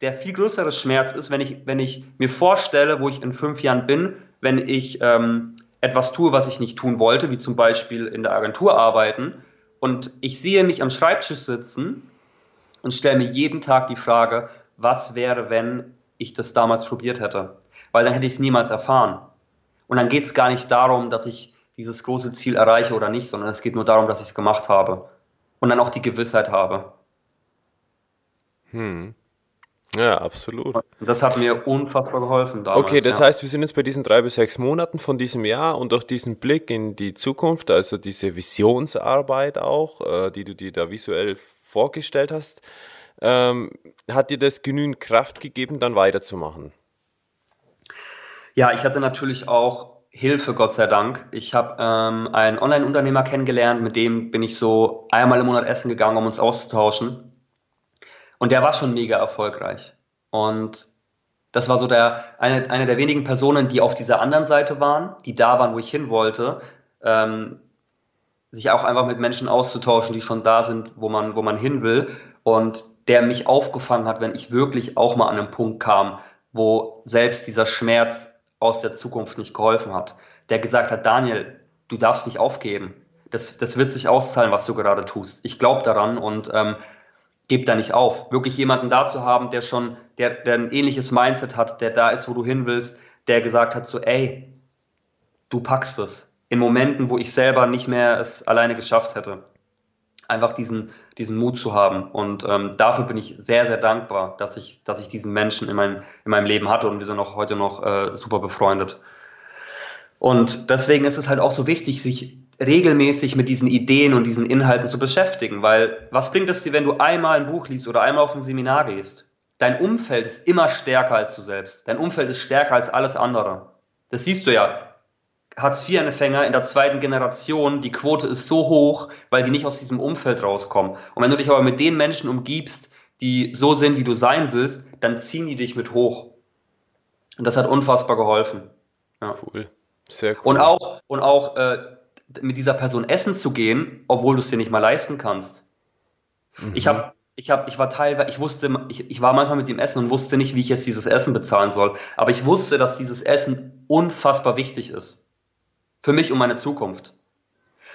Der viel größere Schmerz ist, wenn ich, wenn ich mir vorstelle, wo ich in fünf Jahren bin, wenn ich ähm, etwas tue, was ich nicht tun wollte, wie zum Beispiel in der Agentur arbeiten, und ich sehe mich am Schreibtisch sitzen und stelle mir jeden Tag die Frage, was wäre, wenn ich das damals probiert hätte? Weil dann hätte ich es niemals erfahren. Und dann geht es gar nicht darum, dass ich dieses große Ziel erreiche oder nicht, sondern es geht nur darum, dass ich es gemacht habe. Und dann auch die Gewissheit habe. Hm. Ja, absolut. Und das hat mir unfassbar geholfen damals. Okay, das ja. heißt, wir sind jetzt bei diesen drei bis sechs Monaten von diesem Jahr und durch diesen Blick in die Zukunft, also diese Visionsarbeit auch, äh, die du dir da visuell vorgestellt hast, ähm, hat dir das genügend Kraft gegeben, dann weiterzumachen? Ja, ich hatte natürlich auch Hilfe, Gott sei Dank. Ich habe ähm, einen Online-Unternehmer kennengelernt, mit dem bin ich so einmal im Monat essen gegangen, um uns auszutauschen. Und der war schon mega erfolgreich. Und das war so der, eine, eine der wenigen Personen, die auf dieser anderen Seite waren, die da waren, wo ich hin wollte, ähm, sich auch einfach mit Menschen auszutauschen, die schon da sind, wo man, wo man hin will. Und der mich aufgefangen hat, wenn ich wirklich auch mal an einen Punkt kam, wo selbst dieser Schmerz aus der Zukunft nicht geholfen hat. Der gesagt hat, Daniel, du darfst nicht aufgeben. Das, das wird sich auszahlen, was du gerade tust. Ich glaube daran und ähm, gib da nicht auf. Wirklich jemanden da zu haben, der schon, der, der ein ähnliches Mindset hat, der da ist, wo du hin willst, der gesagt hat so, ey, du packst es. In Momenten, wo ich selber nicht mehr es alleine geschafft hätte. Einfach diesen, diesen Mut zu haben. Und ähm, dafür bin ich sehr, sehr dankbar, dass ich, dass ich diesen Menschen in, mein, in meinem Leben hatte und wir sind auch heute noch äh, super befreundet. Und deswegen ist es halt auch so wichtig, sich regelmäßig mit diesen Ideen und diesen Inhalten zu beschäftigen, weil was bringt es dir, wenn du einmal ein Buch liest oder einmal auf ein Seminar gehst? Dein Umfeld ist immer stärker als du selbst. Dein Umfeld ist stärker als alles andere. Das siehst du ja. Hartz-IV-Empfänger in der zweiten Generation, die Quote ist so hoch, weil die nicht aus diesem Umfeld rauskommen. Und wenn du dich aber mit den Menschen umgibst, die so sind, wie du sein willst, dann ziehen die dich mit hoch. Und das hat unfassbar geholfen. Ja. Cool. Sehr cool. Und auch, und auch äh, mit dieser Person essen zu gehen, obwohl du es dir nicht mal leisten kannst. Mhm. Ich habe ich habe, ich war teilweise, ich wusste, ich, ich war manchmal mit dem Essen und wusste nicht, wie ich jetzt dieses Essen bezahlen soll. Aber ich wusste, dass dieses Essen unfassbar wichtig ist. Für mich und meine Zukunft.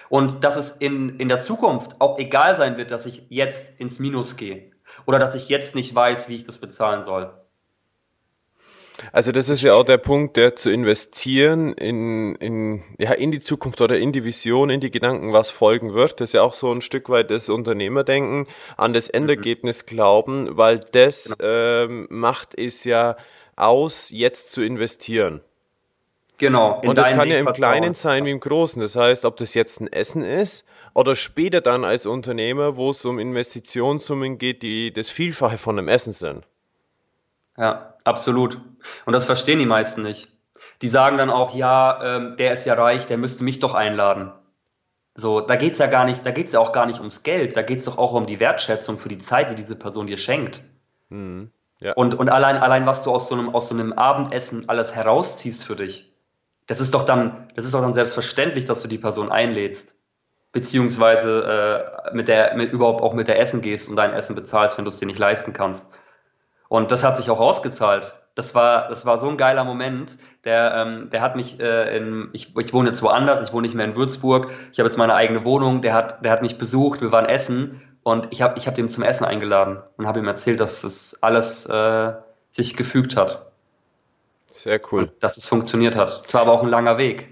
Und dass es in, in der Zukunft auch egal sein wird, dass ich jetzt ins Minus gehe. Oder dass ich jetzt nicht weiß, wie ich das bezahlen soll. Also das ist ja auch der Punkt, der zu investieren in, in, ja, in die Zukunft oder in die Vision, in die Gedanken, was folgen wird. Das ist ja auch so ein Stück weit das Unternehmerdenken, an das Endergebnis glauben, weil das genau. ähm, macht es ja aus, jetzt zu investieren. Genau. Und das kann ja im Kleinen sein wie im Großen. Das heißt, ob das jetzt ein Essen ist oder später dann als Unternehmer, wo es um Investitionssummen geht, die das Vielfache von einem Essen sind. Ja, absolut. Und das verstehen die meisten nicht. Die sagen dann auch, ja, ähm, der ist ja reich, der müsste mich doch einladen. So, da geht's ja gar nicht, da geht's ja auch gar nicht ums Geld, da geht's doch auch um die Wertschätzung für die Zeit, die diese Person dir schenkt. Mhm. Ja. Und, und allein, allein, was du aus so, einem, aus so einem Abendessen alles herausziehst für dich, das ist doch dann, das ist doch dann selbstverständlich, dass du die Person einlädst. Beziehungsweise äh, mit der, mit, überhaupt auch mit der Essen gehst und dein Essen bezahlst, wenn du es dir nicht leisten kannst. Und das hat sich auch ausgezahlt. Das war, das war so ein geiler Moment. Der, ähm, der hat mich äh, in, ich, ich wohne jetzt woanders, ich wohne nicht mehr in Würzburg. Ich habe jetzt meine eigene Wohnung. Der hat, der hat mich besucht, wir waren essen und ich habe ich hab den zum Essen eingeladen und habe ihm erzählt, dass das alles äh, sich gefügt hat. Sehr cool. Und dass es funktioniert hat. Es war aber auch ein langer Weg.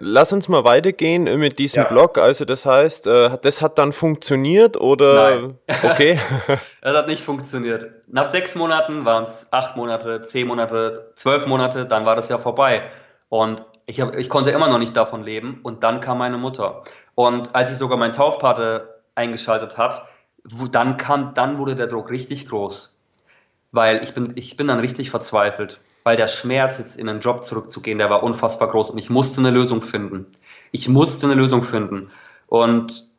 Lass uns mal weitergehen mit diesem ja. Blog. Also das heißt, äh, das hat dann funktioniert oder? Nein. Okay. das hat nicht funktioniert. Nach sechs Monaten waren es acht Monate, zehn Monate, zwölf Monate, dann war das ja vorbei. Und ich, hab, ich konnte immer noch nicht davon leben. Und dann kam meine Mutter. Und als ich sogar meinen Taufpate eingeschaltet hat, wo, dann kam, dann wurde der Druck richtig groß. Weil ich bin, ich bin dann richtig verzweifelt weil der Schmerz, jetzt in einen Job zurückzugehen, der war unfassbar groß und ich musste eine Lösung finden. Ich musste eine Lösung finden. Und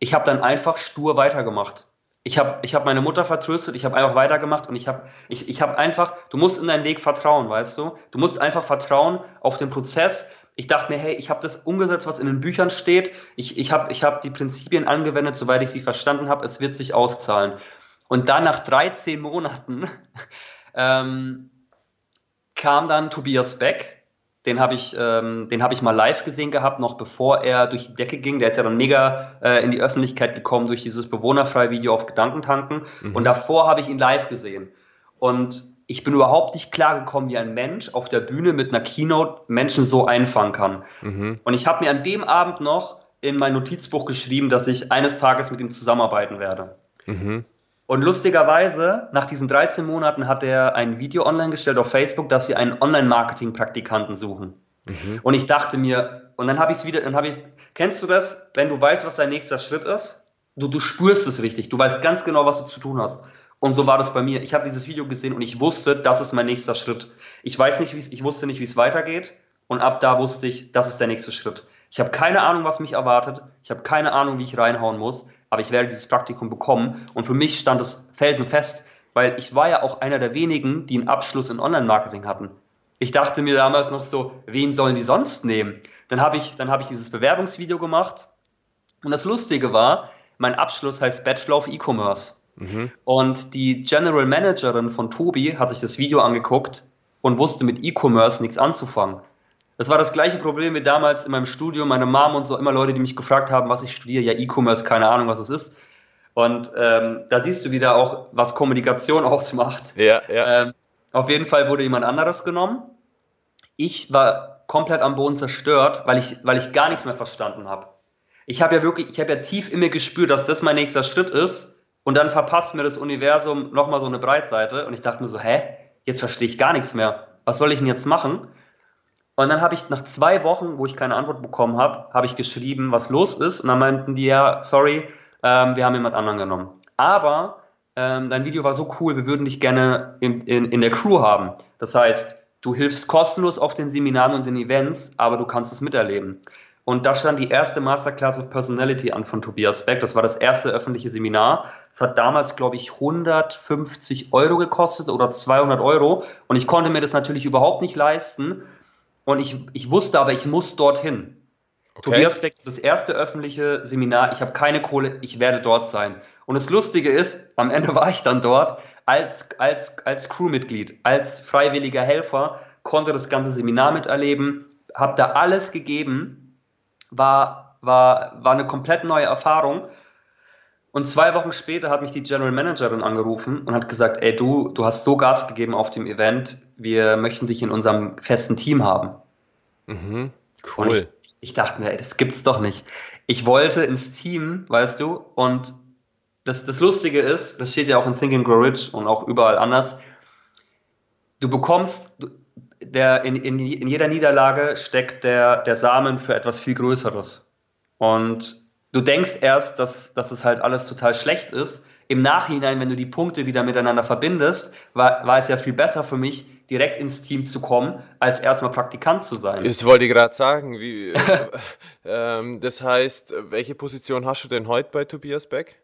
ich habe dann einfach stur weitergemacht. Ich habe ich hab meine Mutter vertröstet, ich habe einfach weitergemacht und ich habe ich, ich hab einfach, du musst in deinen Weg vertrauen, weißt du? Du musst einfach vertrauen auf den Prozess. Ich dachte mir, hey, ich habe das umgesetzt, was in den Büchern steht. Ich, ich habe ich hab die Prinzipien angewendet, soweit ich sie verstanden habe. Es wird sich auszahlen. Und dann nach 13 Monaten ähm, kam dann Tobias Beck. Den habe ich, ähm, hab ich mal live gesehen gehabt, noch bevor er durch die Decke ging. Der ist ja dann mega äh, in die Öffentlichkeit gekommen durch dieses Bewohnerfrei-Video auf Gedankentanken. Mhm. Und davor habe ich ihn live gesehen. Und ich bin überhaupt nicht klar gekommen, wie ein Mensch auf der Bühne mit einer Keynote Menschen so einfangen kann. Mhm. Und ich habe mir an dem Abend noch in mein Notizbuch geschrieben, dass ich eines Tages mit ihm zusammenarbeiten werde. Mhm. Und lustigerweise, nach diesen 13 Monaten hat er ein Video online gestellt auf Facebook, dass sie einen Online-Marketing-Praktikanten suchen. Mhm. Und ich dachte mir, und dann habe ich es wieder, dann habe ich, kennst du das, wenn du weißt, was dein nächster Schritt ist? Du, du spürst es richtig, du weißt ganz genau, was du zu tun hast. Und so war das bei mir. Ich habe dieses Video gesehen und ich wusste, das ist mein nächster Schritt. Ich weiß nicht, ich wusste nicht, wie es weitergeht. Und ab da wusste ich, das ist der nächste Schritt. Ich habe keine Ahnung, was mich erwartet. Ich habe keine Ahnung, wie ich reinhauen muss aber ich werde dieses Praktikum bekommen. Und für mich stand es felsenfest, weil ich war ja auch einer der wenigen, die einen Abschluss in Online-Marketing hatten. Ich dachte mir damals noch so, wen sollen die sonst nehmen? Dann habe ich, dann habe ich dieses Bewerbungsvideo gemacht. Und das Lustige war, mein Abschluss heißt Bachelor of E-Commerce. Mhm. Und die General Managerin von Tobi hat sich das Video angeguckt und wusste mit E-Commerce nichts anzufangen. Das war das gleiche Problem wie damals in meinem Studium. Meine Mom und so immer Leute, die mich gefragt haben, was ich studiere. Ja, E-Commerce, keine Ahnung, was es ist. Und ähm, da siehst du wieder auch, was Kommunikation ausmacht. Ja, ja. Ähm, auf jeden Fall wurde jemand anderes genommen. Ich war komplett am Boden zerstört, weil ich, weil ich gar nichts mehr verstanden habe. Ich habe ja wirklich, ich habe ja tief in mir gespürt, dass das mein nächster Schritt ist. Und dann verpasst mir das Universum nochmal so eine Breitseite. Und ich dachte mir so, hä? Jetzt verstehe ich gar nichts mehr. Was soll ich denn jetzt machen? Und dann habe ich nach zwei Wochen, wo ich keine Antwort bekommen habe, habe ich geschrieben, was los ist. Und dann meinten die ja, sorry, ähm, wir haben jemand anderen genommen. Aber ähm, dein Video war so cool, wir würden dich gerne in, in, in der Crew haben. Das heißt, du hilfst kostenlos auf den Seminaren und den Events, aber du kannst es miterleben. Und da stand die erste Masterclass of Personality an von Tobias Beck. Das war das erste öffentliche Seminar. Das hat damals, glaube ich, 150 Euro gekostet oder 200 Euro. Und ich konnte mir das natürlich überhaupt nicht leisten. Und ich, ich wusste aber, ich muss dorthin. Okay. Tobias Beck, das erste öffentliche Seminar. Ich habe keine Kohle, ich werde dort sein. Und das Lustige ist, am Ende war ich dann dort als, als, als Crewmitglied, als freiwilliger Helfer, konnte das ganze Seminar miterleben, habe da alles gegeben, war, war, war eine komplett neue Erfahrung. Und zwei Wochen später hat mich die General Managerin angerufen und hat gesagt, ey du, du hast so Gas gegeben auf dem Event, wir möchten dich in unserem festen Team haben. Mhm, cool. Ich, ich, dachte mir, ey, das gibt's doch nicht. Ich wollte ins Team, weißt du, und das, das Lustige ist, das steht ja auch in Think and Grow Rich und auch überall anders, du bekommst, der, in, in, in jeder Niederlage steckt der, der Samen für etwas viel Größeres. Und du denkst erst, dass, dass es halt alles total schlecht ist. Im Nachhinein, wenn du die Punkte wieder miteinander verbindest, war, war es ja viel besser für mich, direkt ins Team zu kommen, als erstmal Praktikant zu sein. Das wollte ich gerade sagen. Wie, äh, das heißt, welche Position hast du denn heute bei Tobias Beck?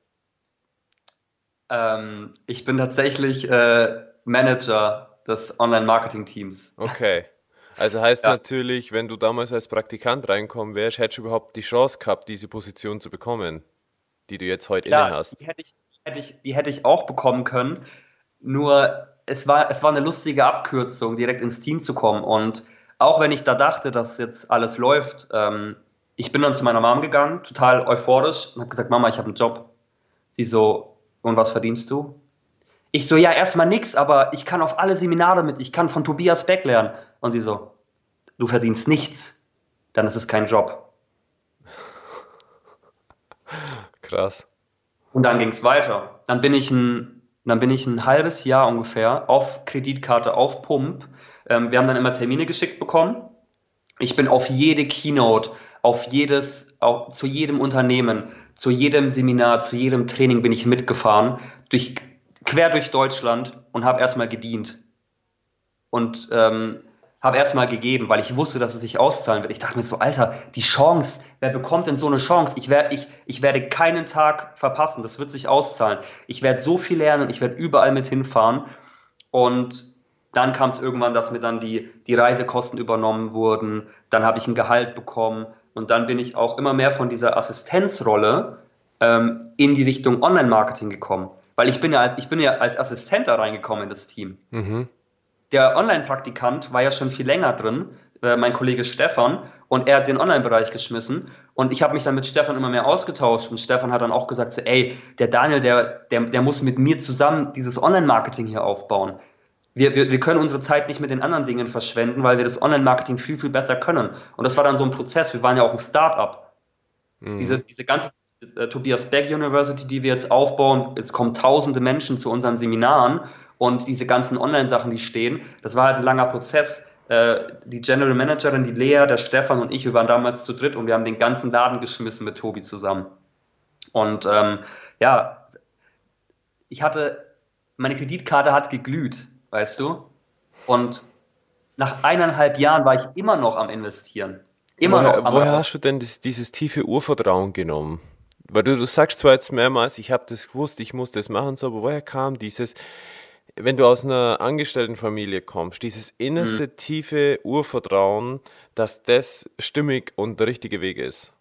Ähm, ich bin tatsächlich äh, Manager des Online-Marketing-Teams. Okay. Also heißt ja. natürlich, wenn du damals als Praktikant reinkommen wärst, hättest du überhaupt die Chance gehabt, diese Position zu bekommen, die du jetzt heute Klar, inne hast. Die hätte, ich, hätte ich, die hätte ich auch bekommen können. Nur es war, es war eine lustige Abkürzung, direkt ins Team zu kommen. Und auch wenn ich da dachte, dass jetzt alles läuft, ähm, ich bin dann zu meiner Mom gegangen, total euphorisch, und habe gesagt, Mama, ich habe einen Job. Sie so, und was verdienst du? Ich so, ja, erstmal nix, aber ich kann auf alle Seminare mit, ich kann von Tobias Beck lernen. Und sie so, du verdienst nichts, dann ist es kein Job. Krass. Und dann ging es weiter. Dann bin ich ein, dann bin ich ein halbes Jahr ungefähr auf Kreditkarte, auf Pump. Ähm, wir haben dann immer Termine geschickt bekommen. Ich bin auf jede Keynote, auf jedes, auch zu jedem Unternehmen, zu jedem Seminar, zu jedem Training bin ich mitgefahren, durch, quer durch Deutschland und habe erstmal gedient. Und ähm, habe erstmal gegeben, weil ich wusste, dass es sich auszahlen wird. Ich dachte mir so, Alter, die Chance, wer bekommt denn so eine Chance? Ich, werd, ich, ich werde keinen Tag verpassen, das wird sich auszahlen. Ich werde so viel lernen, ich werde überall mit hinfahren. Und dann kam es irgendwann, dass mir dann die, die Reisekosten übernommen wurden. Dann habe ich ein Gehalt bekommen. Und dann bin ich auch immer mehr von dieser Assistenzrolle ähm, in die Richtung Online-Marketing gekommen. Weil ich bin ja als, ich bin ja als Assistent da reingekommen in das Team. Mhm. Der Online-Praktikant war ja schon viel länger drin, äh, mein Kollege Stefan, und er hat den Online-Bereich geschmissen. Und ich habe mich dann mit Stefan immer mehr ausgetauscht. Und Stefan hat dann auch gesagt, so, ey, der Daniel, der, der, der muss mit mir zusammen dieses Online-Marketing hier aufbauen wir, wir, wir können unsere Zeit nicht mit den anderen Dingen verschwenden, weil wir das Online-Marketing viel, viel besser können. Und das war dann so ein Prozess. Wir waren ja auch ein Start-up. Mhm. Diese, diese ganze äh, Tobias Beck University, die wir jetzt aufbauen, es kommen tausende Menschen zu unseren Seminaren und diese ganzen Online-Sachen, die stehen, das war halt ein langer Prozess. Äh, die General Managerin, die Lea, der Stefan und ich, wir waren damals zu dritt und wir haben den ganzen Laden geschmissen mit Tobi zusammen. Und ähm, ja, ich hatte, meine Kreditkarte hat geglüht weißt du? Und nach eineinhalb Jahren war ich immer noch am Investieren. Immer woher, noch am Woher hast du denn das, dieses tiefe Urvertrauen genommen? Weil du, du sagst zwar jetzt mehrmals, ich habe das gewusst, ich muss das machen, so, aber woher kam dieses, wenn du aus einer Angestelltenfamilie kommst, dieses innerste mhm. tiefe Urvertrauen, dass das stimmig und der richtige Weg ist?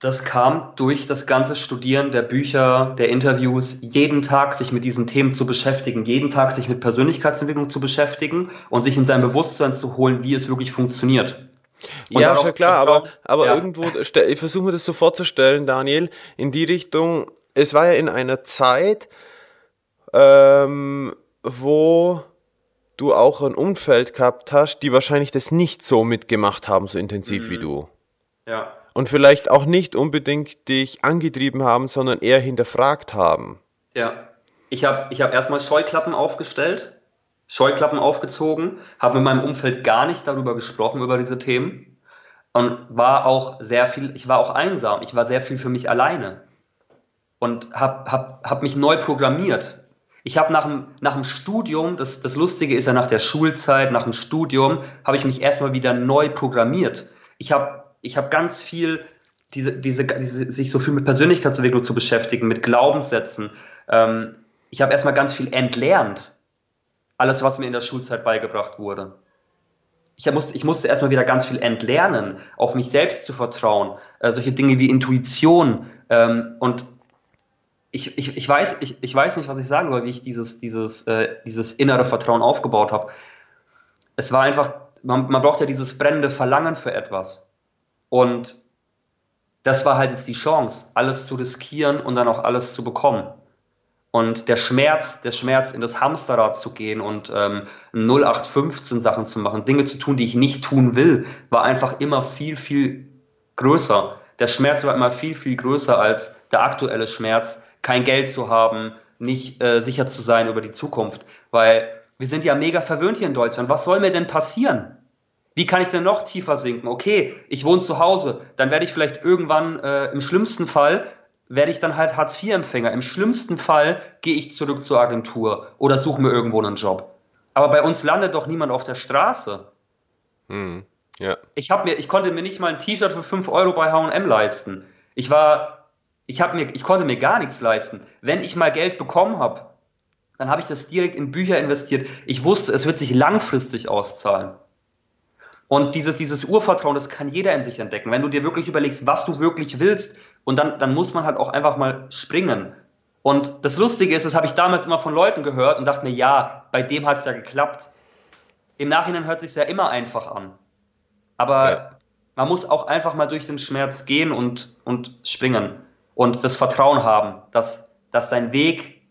Das kam durch das ganze Studieren der Bücher, der Interviews, jeden Tag sich mit diesen Themen zu beschäftigen, jeden Tag sich mit Persönlichkeitsentwicklung zu beschäftigen und sich in sein Bewusstsein zu holen, wie es wirklich funktioniert. Und ja, schon klar, aber, aber ja. irgendwo, ich versuche mir das so vorzustellen, Daniel, in die Richtung, es war ja in einer Zeit, ähm, wo du auch ein Umfeld gehabt hast, die wahrscheinlich das nicht so mitgemacht haben, so intensiv mhm. wie du. Ja. Und vielleicht auch nicht unbedingt dich angetrieben haben, sondern eher hinterfragt haben. Ja. Ich habe ich hab erstmal Scheuklappen aufgestellt, Scheuklappen aufgezogen, habe mit meinem Umfeld gar nicht darüber gesprochen, über diese Themen. Und war auch sehr viel, ich war auch einsam, ich war sehr viel für mich alleine. Und habe hab, hab mich neu programmiert ich habe nach dem, nach dem Studium, das, das Lustige ist ja nach der Schulzeit, nach dem Studium, habe ich mich erstmal wieder neu programmiert. Ich habe ich hab ganz viel, diese, diese, diese, sich so viel mit Persönlichkeitsentwicklung zu beschäftigen, mit Glaubenssätzen. Ähm, ich habe erstmal ganz viel entlernt. Alles, was mir in der Schulzeit beigebracht wurde. Ich musste, ich musste erstmal wieder ganz viel entlernen, auf mich selbst zu vertrauen. Äh, solche Dinge wie Intuition. Ähm, und ich, ich, ich, weiß, ich, ich weiß nicht, was ich sagen soll, wie ich dieses, dieses, äh, dieses innere Vertrauen aufgebaut habe. Es war einfach, man, man braucht ja dieses brennende Verlangen für etwas. Und das war halt jetzt die Chance, alles zu riskieren und dann auch alles zu bekommen. Und der Schmerz, der Schmerz, in das Hamsterrad zu gehen und ähm, 0815 Sachen zu machen, Dinge zu tun, die ich nicht tun will, war einfach immer viel, viel größer. Der Schmerz war immer viel, viel größer als der aktuelle Schmerz, kein Geld zu haben, nicht äh, sicher zu sein über die Zukunft. Weil wir sind ja mega verwöhnt hier in Deutschland. Was soll mir denn passieren? Wie kann ich denn noch tiefer sinken? Okay, ich wohne zu Hause, dann werde ich vielleicht irgendwann, äh, im schlimmsten Fall, werde ich dann halt Hartz-IV-Empfänger. Im schlimmsten Fall gehe ich zurück zur Agentur oder suche mir irgendwo einen Job. Aber bei uns landet doch niemand auf der Straße. Hm, ja. Ich, mir, ich konnte mir nicht mal ein T-Shirt für 5 Euro bei HM leisten. Ich war ich, mir, ich konnte mir gar nichts leisten. Wenn ich mal Geld bekommen habe, dann habe ich das direkt in Bücher investiert. Ich wusste, es wird sich langfristig auszahlen. Und dieses, dieses Urvertrauen, das kann jeder in sich entdecken. Wenn du dir wirklich überlegst, was du wirklich willst, und dann, dann muss man halt auch einfach mal springen. Und das Lustige ist, das habe ich damals immer von Leuten gehört und dachte mir, ja, bei dem hat es ja geklappt. Im Nachhinein hört sich ja immer einfach an. Aber ja. man muss auch einfach mal durch den Schmerz gehen und, und springen und das Vertrauen haben, dass, dass sein Weg,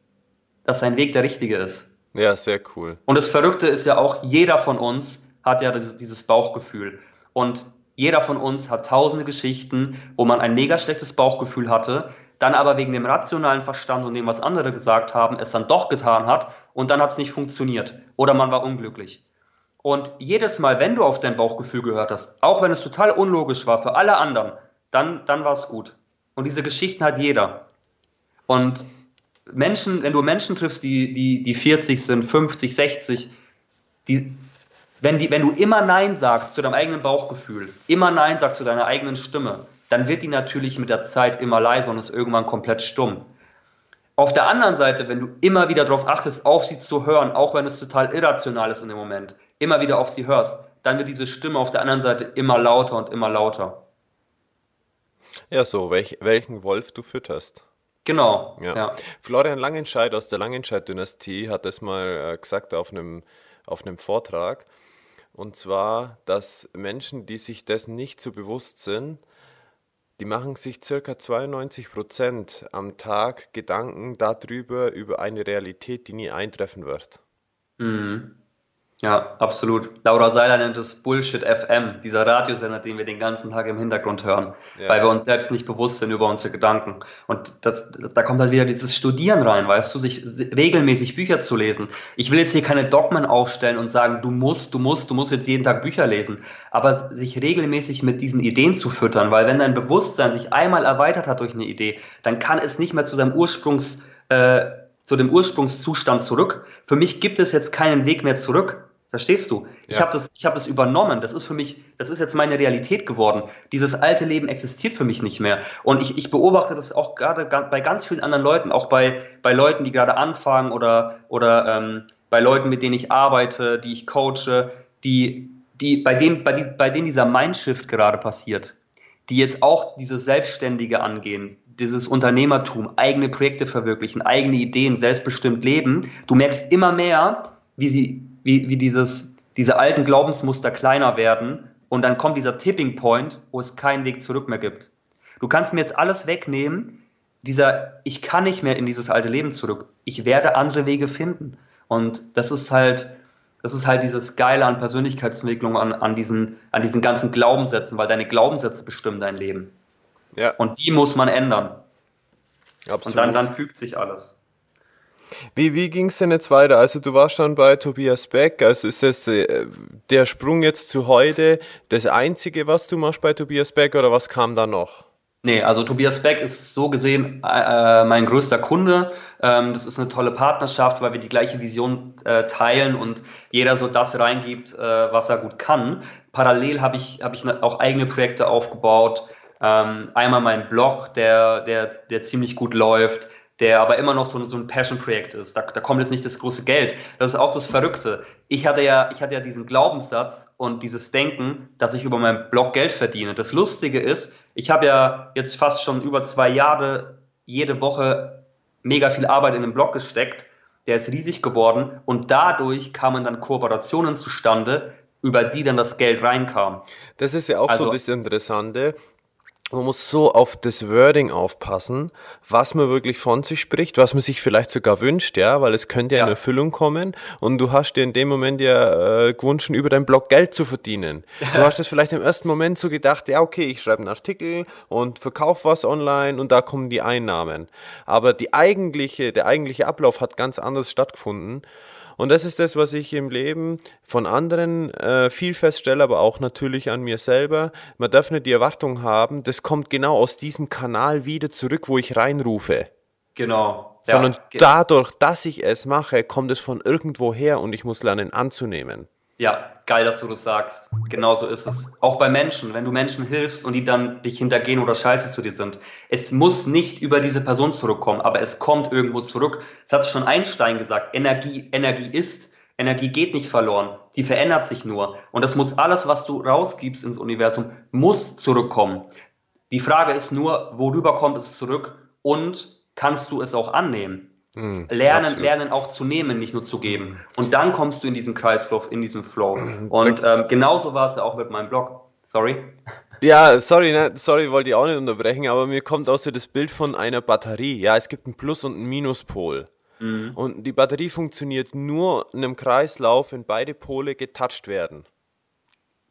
dass sein Weg der richtige ist. Ja, sehr cool. Und das Verrückte ist ja auch, jeder von uns hat ja dieses, dieses Bauchgefühl. Und jeder von uns hat tausende Geschichten, wo man ein mega schlechtes Bauchgefühl hatte, dann aber wegen dem rationalen Verstand und dem, was andere gesagt haben, es dann doch getan hat und dann hat es nicht funktioniert oder man war unglücklich. Und jedes Mal, wenn du auf dein Bauchgefühl gehört hast, auch wenn es total unlogisch war für alle anderen, dann, dann war es gut. Und diese Geschichten hat jeder. Und Menschen, wenn du Menschen triffst, die, die, die 40 sind, 50, 60, die, wenn, die, wenn du immer Nein sagst zu deinem eigenen Bauchgefühl, immer Nein sagst zu deiner eigenen Stimme, dann wird die natürlich mit der Zeit immer leiser und ist irgendwann komplett stumm. Auf der anderen Seite, wenn du immer wieder darauf achtest, auf sie zu hören, auch wenn es total irrational ist in dem Moment, immer wieder auf sie hörst, dann wird diese Stimme auf der anderen Seite immer lauter und immer lauter. Ja, so, welch, welchen Wolf du fütterst. Genau. Ja. ja. Florian Langenscheid aus der Langenscheid-Dynastie hat das mal äh, gesagt auf einem, auf einem Vortrag. Und zwar, dass Menschen, die sich dessen nicht so bewusst sind, die machen sich circa 92 Prozent am Tag Gedanken darüber, über eine Realität, die nie eintreffen wird. Mhm. Ja, absolut. Laura Seiler nennt es Bullshit FM, dieser Radiosender, den wir den ganzen Tag im Hintergrund hören, ja. weil wir uns selbst nicht bewusst sind über unsere Gedanken. Und das, da kommt halt wieder dieses Studieren rein, weißt du, sich regelmäßig Bücher zu lesen. Ich will jetzt hier keine Dogmen aufstellen und sagen, du musst, du musst, du musst jetzt jeden Tag Bücher lesen, aber sich regelmäßig mit diesen Ideen zu füttern, weil wenn dein Bewusstsein sich einmal erweitert hat durch eine Idee, dann kann es nicht mehr zu seinem Ursprungs, äh, zu dem Ursprungszustand zurück. Für mich gibt es jetzt keinen Weg mehr zurück Verstehst du? Ich ja. habe das, hab das übernommen. Das ist für mich, das ist jetzt meine Realität geworden. Dieses alte Leben existiert für mich nicht mehr. Und ich, ich beobachte das auch gerade bei ganz vielen anderen Leuten, auch bei, bei Leuten, die gerade anfangen oder, oder ähm, bei Leuten, mit denen ich arbeite, die ich coache, die, die, bei, denen, bei, die, bei denen dieser Mindshift gerade passiert. die jetzt auch dieses Selbstständige angehen, dieses Unternehmertum, eigene Projekte verwirklichen, eigene Ideen, selbstbestimmt leben, du merkst immer mehr, wie sie, wie, wie dieses, diese alten Glaubensmuster kleiner werden und dann kommt dieser Tipping Point, wo es keinen Weg zurück mehr gibt. Du kannst mir jetzt alles wegnehmen, dieser, ich kann nicht mehr in dieses alte Leben zurück. Ich werde andere Wege finden. Und das ist halt, das ist halt dieses Geile an Persönlichkeitsentwicklung, an, an, diesen, an diesen ganzen Glaubenssätzen, weil deine Glaubenssätze bestimmen dein Leben. Ja. Und die muss man ändern. Absolut. Und dann, dann fügt sich alles. Wie, wie ging es denn jetzt weiter? Also du warst schon bei Tobias Beck, also ist das äh, der Sprung jetzt zu heute das Einzige, was du machst bei Tobias Beck oder was kam da noch? Nee, also Tobias Beck ist so gesehen äh, mein größter Kunde. Ähm, das ist eine tolle Partnerschaft, weil wir die gleiche Vision äh, teilen und jeder so das reingibt, äh, was er gut kann. Parallel habe ich, hab ich ne, auch eigene Projekte aufgebaut. Ähm, einmal mein Blog, der, der, der ziemlich gut läuft der aber immer noch so, so ein Passion-Projekt ist. Da, da kommt jetzt nicht das große Geld. Das ist auch das Verrückte. Ich hatte ja, ich hatte ja diesen Glaubenssatz und dieses Denken, dass ich über meinen Blog Geld verdiene. Das Lustige ist, ich habe ja jetzt fast schon über zwei Jahre jede Woche mega viel Arbeit in den Blog gesteckt. Der ist riesig geworden und dadurch kamen dann Kooperationen zustande, über die dann das Geld reinkam. Das ist ja auch also, so das Interessante man muss so auf das Wording aufpassen, was man wirklich von sich spricht, was man sich vielleicht sogar wünscht, ja, weil es könnte ja, in Erfüllung kommen und du hast dir in dem Moment ja äh, gewünscht, über deinen Blog Geld zu verdienen. Du hast das vielleicht im ersten Moment so gedacht, ja, okay, ich schreibe einen Artikel und verkaufe was online und da kommen die Einnahmen. Aber die eigentliche, der eigentliche Ablauf hat ganz anders stattgefunden. Und das ist das, was ich im Leben von anderen äh, viel feststelle, aber auch natürlich an mir selber. Man darf nicht die Erwartung haben, das kommt genau aus diesem Kanal wieder zurück, wo ich reinrufe. Genau. Sondern ja, dadurch, dass ich es mache, kommt es von irgendwo her und ich muss lernen anzunehmen. Ja, geil, dass du das sagst. Genau so ist es. Auch bei Menschen, wenn du Menschen hilfst und die dann dich hintergehen oder scheiße zu dir sind. Es muss nicht über diese Person zurückkommen, aber es kommt irgendwo zurück. Das hat schon Einstein gesagt. Energie, Energie ist. Energie geht nicht verloren. Die verändert sich nur. Und das muss alles, was du rausgibst ins Universum, muss zurückkommen. Die Frage ist nur, worüber kommt es zurück und kannst du es auch annehmen? Mhm, lernen, lernen auch zu nehmen, nicht nur zu geben. Und dann kommst du in diesen Kreislauf, in diesen Flow. Und ähm, genauso war es ja auch mit meinem Blog. Sorry. Ja, sorry, ne, sorry, wollte ich auch nicht unterbrechen, aber mir kommt auch so das Bild von einer Batterie. Ja, es gibt einen Plus- und einen Minuspol. Mhm. Und die Batterie funktioniert nur in einem Kreislauf, wenn beide Pole getoucht werden.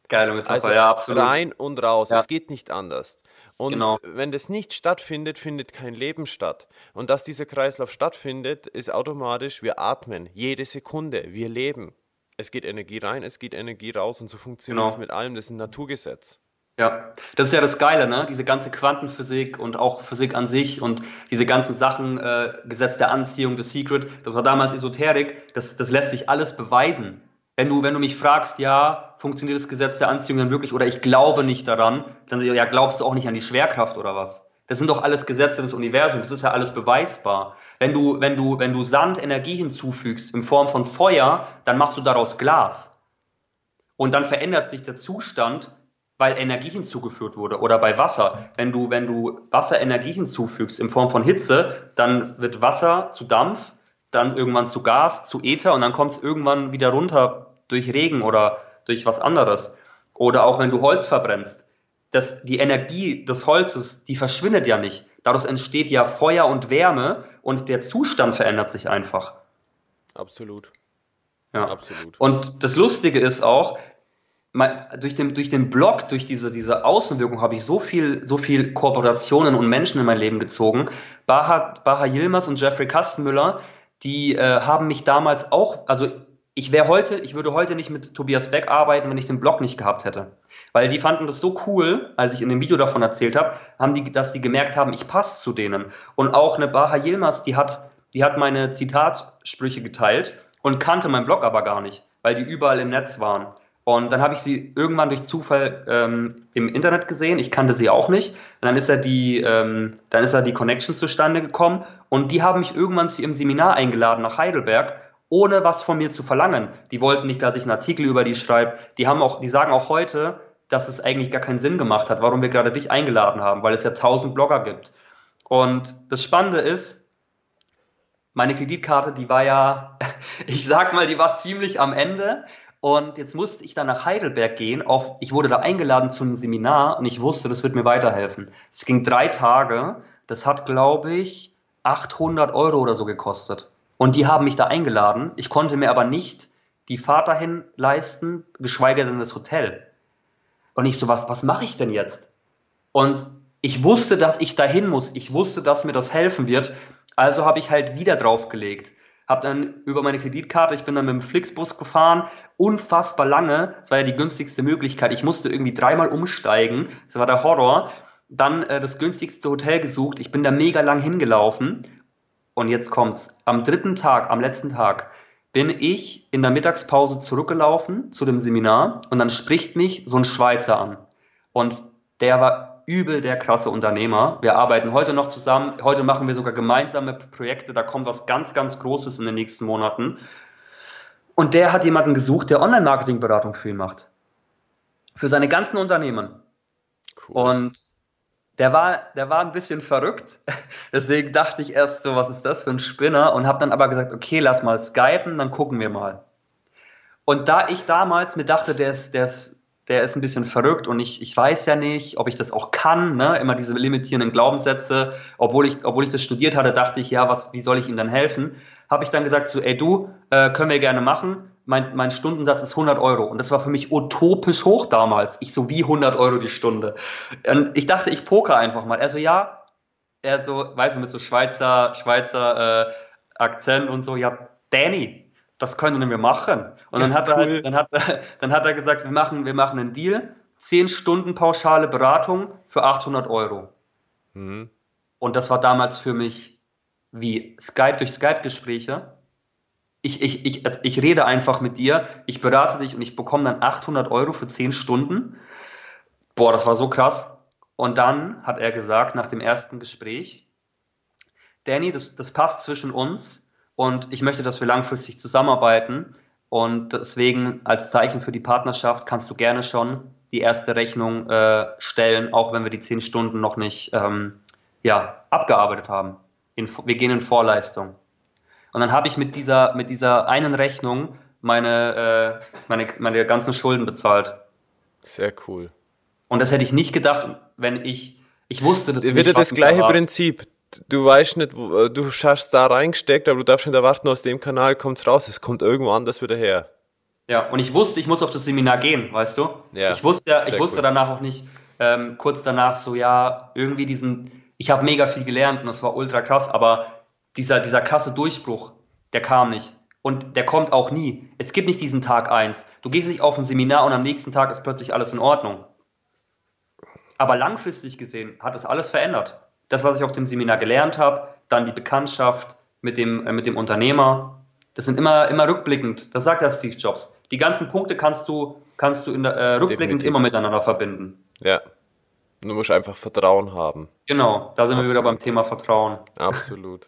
Geile Metapher, also ja, absolut. Rein und raus. Ja. Es geht nicht anders. Und genau. wenn das nicht stattfindet, findet kein Leben statt. Und dass dieser Kreislauf stattfindet, ist automatisch, wir atmen jede Sekunde, wir leben. Es geht Energie rein, es geht Energie raus und so funktioniert genau. es mit allem. Das ist ein Naturgesetz. Ja, das ist ja das Geile, ne? Diese ganze Quantenphysik und auch Physik an sich und diese ganzen Sachen, äh, Gesetz der Anziehung, The Secret, das war damals Esoterik, das, das lässt sich alles beweisen wenn du, wenn du mich fragst, ja, funktioniert das Gesetz der Anziehung dann wirklich oder ich glaube nicht daran, dann ja, glaubst du auch nicht an die Schwerkraft oder was? Das sind doch alles Gesetze des Universums, das ist ja alles beweisbar. Wenn du, wenn du, wenn du Sand Energie hinzufügst in Form von Feuer, dann machst du daraus Glas. Und dann verändert sich der Zustand, weil Energie hinzugeführt wurde. Oder bei Wasser. Wenn du, wenn du Wasser Energie hinzufügst in Form von Hitze, dann wird Wasser zu Dampf, dann irgendwann zu Gas, zu Äther und dann kommt es irgendwann wieder runter durch Regen oder durch was anderes. Oder auch wenn du Holz verbrennst. Das, die Energie des Holzes, die verschwindet ja nicht. Daraus entsteht ja Feuer und Wärme und der Zustand verändert sich einfach. Absolut. Ja. Absolut. Und das Lustige ist auch, durch den, durch den Blog, durch diese, diese Außenwirkung habe ich so viel, so viel Kooperationen und Menschen in mein Leben gezogen. Baha, Baha Yilmaz und Jeffrey Kastenmüller, die äh, haben mich damals auch, also ich wäre heute, ich würde heute nicht mit Tobias Beck arbeiten, wenn ich den Blog nicht gehabt hätte. Weil die fanden das so cool, als ich in dem Video davon erzählt habe, haben die, dass die gemerkt haben, ich passe zu denen. Und auch eine Baha Yilmaz, die hat, die hat meine Zitatsprüche geteilt und kannte meinen Blog aber gar nicht, weil die überall im Netz waren. Und dann habe ich sie irgendwann durch Zufall ähm, im Internet gesehen. Ich kannte sie auch nicht. Und dann ist er die, ähm, dann ist er die Connection zustande gekommen. Und die haben mich irgendwann zu ihrem Seminar eingeladen nach Heidelberg ohne was von mir zu verlangen. Die wollten nicht, dass ich einen Artikel über die schreibe. Die haben auch, die sagen auch heute, dass es eigentlich gar keinen Sinn gemacht hat, warum wir gerade dich eingeladen haben, weil es ja tausend Blogger gibt. Und das Spannende ist, meine Kreditkarte, die war ja, ich sag mal, die war ziemlich am Ende. Und jetzt musste ich dann nach Heidelberg gehen. Auf, ich wurde da eingeladen zu einem Seminar und ich wusste, das wird mir weiterhelfen. Es ging drei Tage. Das hat, glaube ich, 800 Euro oder so gekostet. Und die haben mich da eingeladen. Ich konnte mir aber nicht die Fahrt dahin leisten, geschweige denn das Hotel. Und ich so, was, was mache ich denn jetzt? Und ich wusste, dass ich dahin muss. Ich wusste, dass mir das helfen wird. Also habe ich halt wieder draufgelegt. Habe dann über meine Kreditkarte, ich bin dann mit dem Flixbus gefahren, unfassbar lange. Das war ja die günstigste Möglichkeit. Ich musste irgendwie dreimal umsteigen. Das war der Horror. Dann äh, das günstigste Hotel gesucht. Ich bin da mega lang hingelaufen. Und jetzt kommt's. Am dritten Tag, am letzten Tag, bin ich in der Mittagspause zurückgelaufen zu dem Seminar und dann spricht mich so ein Schweizer an. Und der war übel der krasse Unternehmer. Wir arbeiten heute noch zusammen. Heute machen wir sogar gemeinsame Projekte. Da kommt was ganz, ganz Großes in den nächsten Monaten. Und der hat jemanden gesucht, der Online-Marketing-Beratung für ihn macht. Für seine ganzen Unternehmen. Cool. Und der war, der war ein bisschen verrückt. Deswegen dachte ich erst so, was ist das für ein Spinner? Und habe dann aber gesagt, okay, lass mal skypen, dann gucken wir mal. Und da ich damals mir dachte, der ist, der ist, der ist ein bisschen verrückt und ich, ich weiß ja nicht, ob ich das auch kann, ne? immer diese limitierenden Glaubenssätze. Obwohl ich, obwohl ich das studiert hatte, dachte ich, ja, was, wie soll ich ihm dann helfen? Habe ich dann gesagt so, ey du, äh, können wir gerne machen mein, mein Stundensatz ist 100 Euro. Und das war für mich utopisch hoch damals. Ich so, wie 100 Euro die Stunde. Und ich dachte, ich poker einfach mal. Er so, ja. Er so, weißt du, mit so Schweizer, Schweizer äh, Akzent und so, ja, Danny, das können wir machen. Und dann hat, cool. er halt, dann, hat, dann hat er gesagt, wir machen, wir machen einen Deal. 10 Stunden pauschale Beratung für 800 Euro. Mhm. Und das war damals für mich wie Skype durch Skype-Gespräche ich, ich, ich, ich rede einfach mit dir, ich berate dich und ich bekomme dann 800 Euro für 10 Stunden. Boah, das war so krass. Und dann hat er gesagt, nach dem ersten Gespräch, Danny, das, das passt zwischen uns und ich möchte, dass wir langfristig zusammenarbeiten. Und deswegen als Zeichen für die Partnerschaft kannst du gerne schon die erste Rechnung äh, stellen, auch wenn wir die 10 Stunden noch nicht ähm, ja, abgearbeitet haben. In, wir gehen in Vorleistung. Und dann habe ich mit dieser, mit dieser einen Rechnung meine, äh, meine, meine ganzen Schulden bezahlt. Sehr cool. Und das hätte ich nicht gedacht, wenn ich, ich wusste das nicht. Wieder das gleiche Prinzip. Du weißt nicht, äh, du hast da reingesteckt, aber du darfst nicht erwarten, aus dem Kanal kommt es raus. Es kommt irgendwo anders wieder her. Ja, und ich wusste, ich muss auf das Seminar gehen, weißt du? Ja. Ich wusste, ich wusste cool. danach auch nicht, ähm, kurz danach so, ja, irgendwie diesen, ich habe mega viel gelernt und das war ultra krass, aber dieser, dieser krasse Durchbruch, der kam nicht. Und der kommt auch nie. Es gibt nicht diesen Tag eins. Du gehst nicht auf ein Seminar und am nächsten Tag ist plötzlich alles in Ordnung. Aber langfristig gesehen hat es alles verändert. Das, was ich auf dem Seminar gelernt habe, dann die Bekanntschaft mit dem, äh, mit dem Unternehmer, das sind immer, immer rückblickend. Das sagt ja Steve Jobs. Die ganzen Punkte kannst du, kannst du in der, äh, rückblickend Definitiv. immer miteinander verbinden. Ja. Du musst einfach Vertrauen haben. Genau, da sind Absolut. wir wieder beim Thema Vertrauen. Absolut.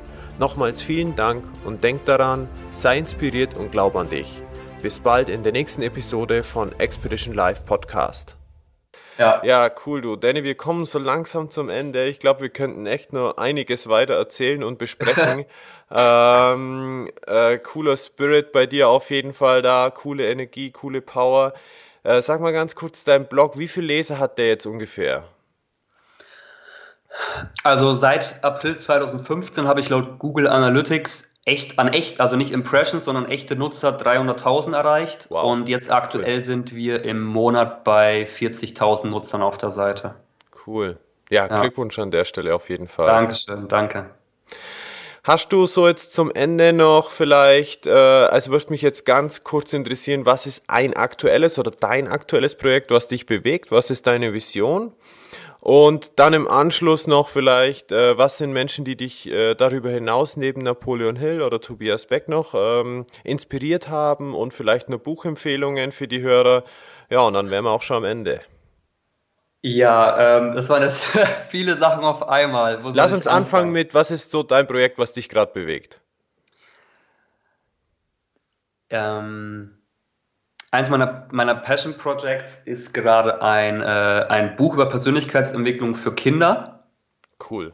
Nochmals vielen Dank und denk daran, sei inspiriert und glaub an dich. Bis bald in der nächsten Episode von Expedition Live Podcast. Ja. ja, cool, du. Danny, wir kommen so langsam zum Ende. Ich glaube, wir könnten echt nur einiges weiter erzählen und besprechen. ähm, äh, cooler Spirit bei dir auf jeden Fall da, coole Energie, coole Power. Äh, sag mal ganz kurz dein Blog, wie viele Leser hat der jetzt ungefähr? Also seit April 2015 habe ich laut Google Analytics echt an echt, also nicht Impressions, sondern echte Nutzer 300.000 erreicht. Wow. Und jetzt aktuell cool. sind wir im Monat bei 40.000 Nutzern auf der Seite. Cool. Ja, ja, Glückwunsch an der Stelle auf jeden Fall. Dankeschön, danke. Hast du so jetzt zum Ende noch vielleicht, äh, also würde mich jetzt ganz kurz interessieren, was ist ein aktuelles oder dein aktuelles Projekt, was dich bewegt? Was ist deine Vision? Und dann im Anschluss noch vielleicht, äh, was sind Menschen, die dich äh, darüber hinaus neben Napoleon Hill oder Tobias Beck noch ähm, inspiriert haben und vielleicht nur Buchempfehlungen für die Hörer. Ja, und dann wären wir auch schon am Ende. Ja, ähm, das waren jetzt viele Sachen auf einmal. Lass uns anfangen mit, was ist so dein Projekt, was dich gerade bewegt? Ähm, eins meiner, meiner Passion Projects ist gerade ein, äh, ein Buch über Persönlichkeitsentwicklung für Kinder. Cool.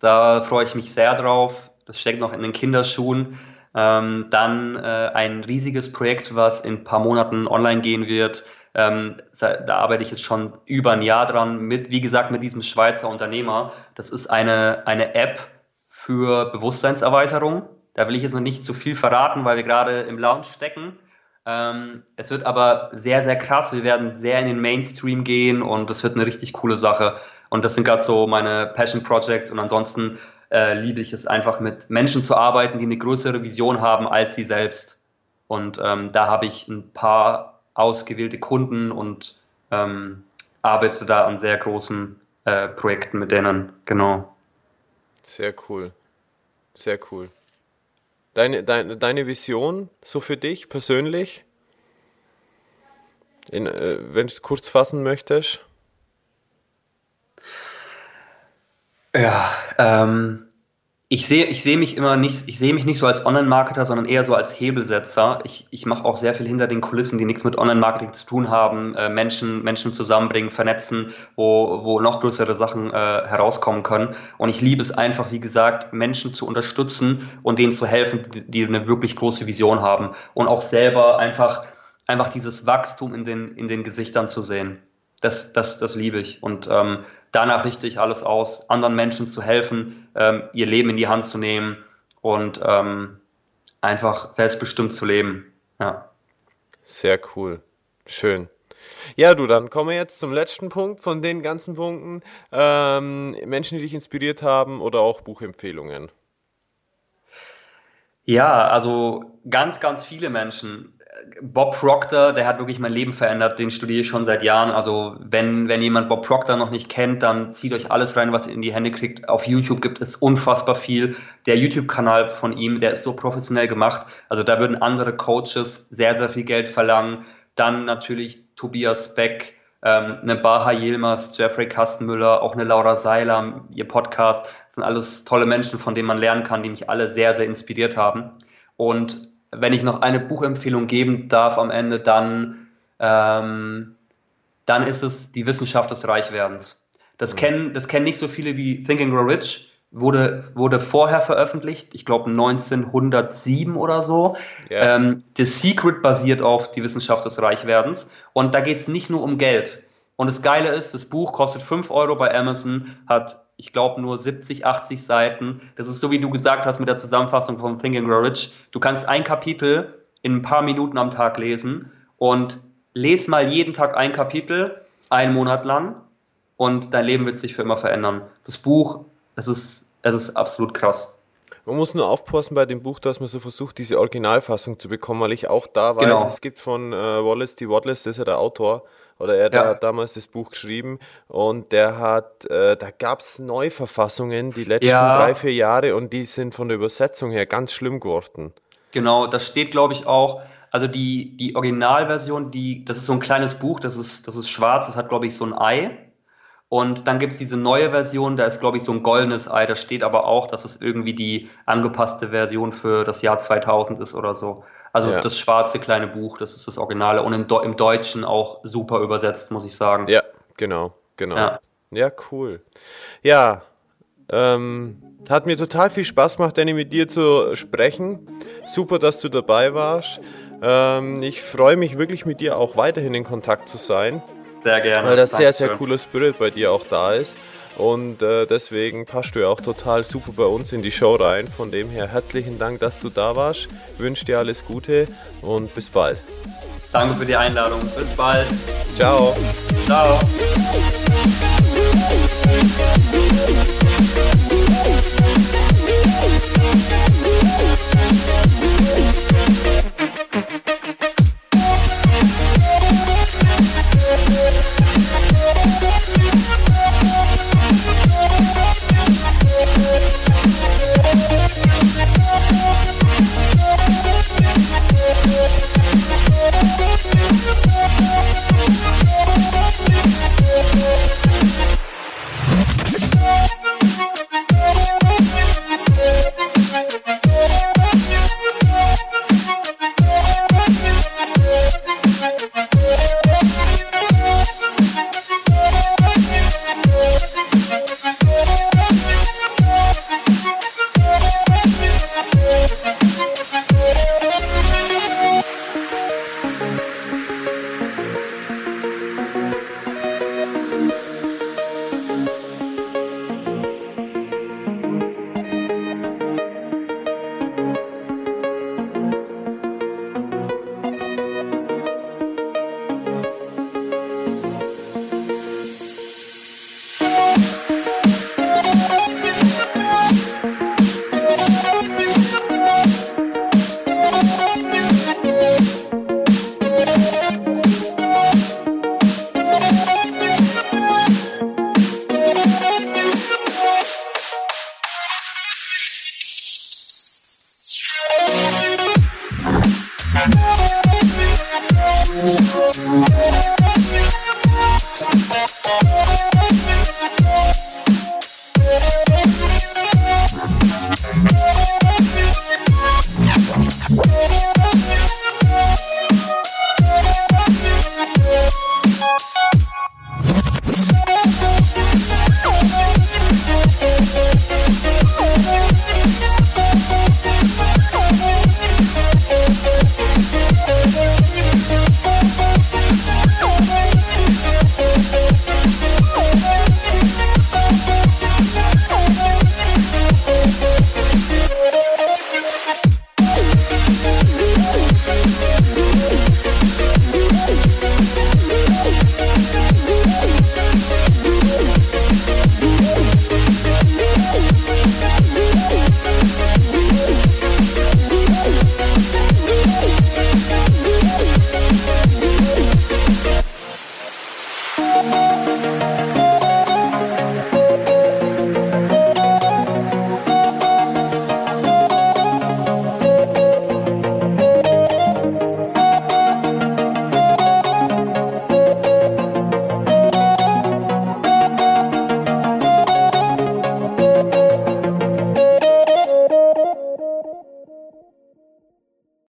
Da freue ich mich sehr drauf. Das steckt noch in den Kinderschuhen. Ähm, dann äh, ein riesiges Projekt, was in ein paar Monaten online gehen wird. Ähm, da arbeite ich jetzt schon über ein Jahr dran mit, wie gesagt, mit diesem Schweizer Unternehmer. Das ist eine, eine App für Bewusstseinserweiterung. Da will ich jetzt noch nicht zu viel verraten, weil wir gerade im Lounge stecken. Ähm, es wird aber sehr, sehr krass. Wir werden sehr in den Mainstream gehen und das wird eine richtig coole Sache. Und das sind gerade so meine Passion Projects und ansonsten äh, liebe ich es einfach mit Menschen zu arbeiten, die eine größere Vision haben als sie selbst. Und ähm, da habe ich ein paar ausgewählte Kunden und ähm, arbeite da an sehr großen äh, Projekten mit denen. Genau. Sehr cool. Sehr cool. Deine, deine, deine Vision so für dich persönlich? In, äh, wenn du es kurz fassen möchtest? Ja, ähm, ich sehe ich seh mich immer nicht, ich sehe mich nicht so als Online-Marketer, sondern eher so als Hebelsetzer. Ich, ich mache auch sehr viel hinter den Kulissen, die nichts mit Online-Marketing zu tun haben, äh, Menschen, Menschen zusammenbringen, vernetzen, wo, wo noch größere Sachen äh, herauskommen können. Und ich liebe es einfach, wie gesagt, Menschen zu unterstützen und denen zu helfen, die, die eine wirklich große Vision haben und auch selber einfach, einfach dieses Wachstum in den, in den Gesichtern zu sehen. Das, das, das liebe ich. Und ähm, danach richte ich alles aus, anderen Menschen zu helfen, ähm, ihr Leben in die Hand zu nehmen und ähm, einfach selbstbestimmt zu leben. Ja. Sehr cool. Schön. Ja, du, dann kommen wir jetzt zum letzten Punkt von den ganzen Punkten. Ähm, Menschen, die dich inspiriert haben oder auch Buchempfehlungen. Ja, also ganz, ganz viele Menschen. Bob Proctor, der hat wirklich mein Leben verändert, den studiere ich schon seit Jahren. Also wenn, wenn jemand Bob Proctor noch nicht kennt, dann zieht euch alles rein, was ihr in die Hände kriegt. Auf YouTube gibt es unfassbar viel. Der YouTube-Kanal von ihm, der ist so professionell gemacht. Also da würden andere Coaches sehr, sehr viel Geld verlangen. Dann natürlich Tobias Beck, ähm, eine Baha Yilmaz, Jeffrey Kastenmüller, auch eine Laura Seiler, ihr Podcast. Das sind alles tolle Menschen, von denen man lernen kann, die mich alle sehr, sehr inspiriert haben. Und wenn ich noch eine Buchempfehlung geben darf am Ende, dann, ähm, dann ist es die Wissenschaft des Reichwerdens. Das, mhm. kennen, das kennen nicht so viele wie Think and Grow Rich. Wurde, wurde vorher veröffentlicht, ich glaube 1907 oder so. Yeah. Ähm, The Secret basiert auf die Wissenschaft des Reichwerdens. Und da geht es nicht nur um Geld. Und das Geile ist, das Buch kostet 5 Euro bei Amazon, hat ich glaube, nur 70, 80 Seiten. Das ist so, wie du gesagt hast mit der Zusammenfassung von Think and Grow Rich. Du kannst ein Kapitel in ein paar Minuten am Tag lesen und les mal jeden Tag ein Kapitel, einen Monat lang und dein Leben wird sich für immer verändern. Das Buch, es ist, es ist absolut krass. Man muss nur aufpassen bei dem Buch, dass man so versucht, diese Originalfassung zu bekommen, weil ich auch da weiß, genau. es gibt von äh, Wallace D. Wallace, das ist ja der Autor, oder er ja. hat damals das Buch geschrieben und der hat, äh, da gab es Neuverfassungen die letzten ja. drei, vier Jahre und die sind von der Übersetzung her ganz schlimm geworden. Genau, das steht glaube ich auch, also die, die Originalversion, die, das ist so ein kleines Buch, das ist, das ist schwarz, das hat glaube ich so ein Ei. Und dann gibt es diese neue Version, da ist, glaube ich, so ein goldenes Ei. Da steht aber auch, dass es irgendwie die angepasste Version für das Jahr 2000 ist oder so. Also ja. das schwarze kleine Buch, das ist das Originale und im, im Deutschen auch super übersetzt, muss ich sagen. Ja, genau, genau. Ja, ja cool. Ja, ähm, hat mir total viel Spaß gemacht, Danny, mit dir zu sprechen. Super, dass du dabei warst. Ähm, ich freue mich wirklich mit dir auch weiterhin in Kontakt zu sein. Sehr gerne. Weil das Danke. sehr, sehr cooler Spirit bei dir auch da ist. Und äh, deswegen passt du ja auch total super bei uns in die Show rein. Von dem her herzlichen Dank, dass du da warst. Wünsche dir alles Gute und bis bald. Danke für die Einladung. Bis bald. Ciao. Ciao. Ciao.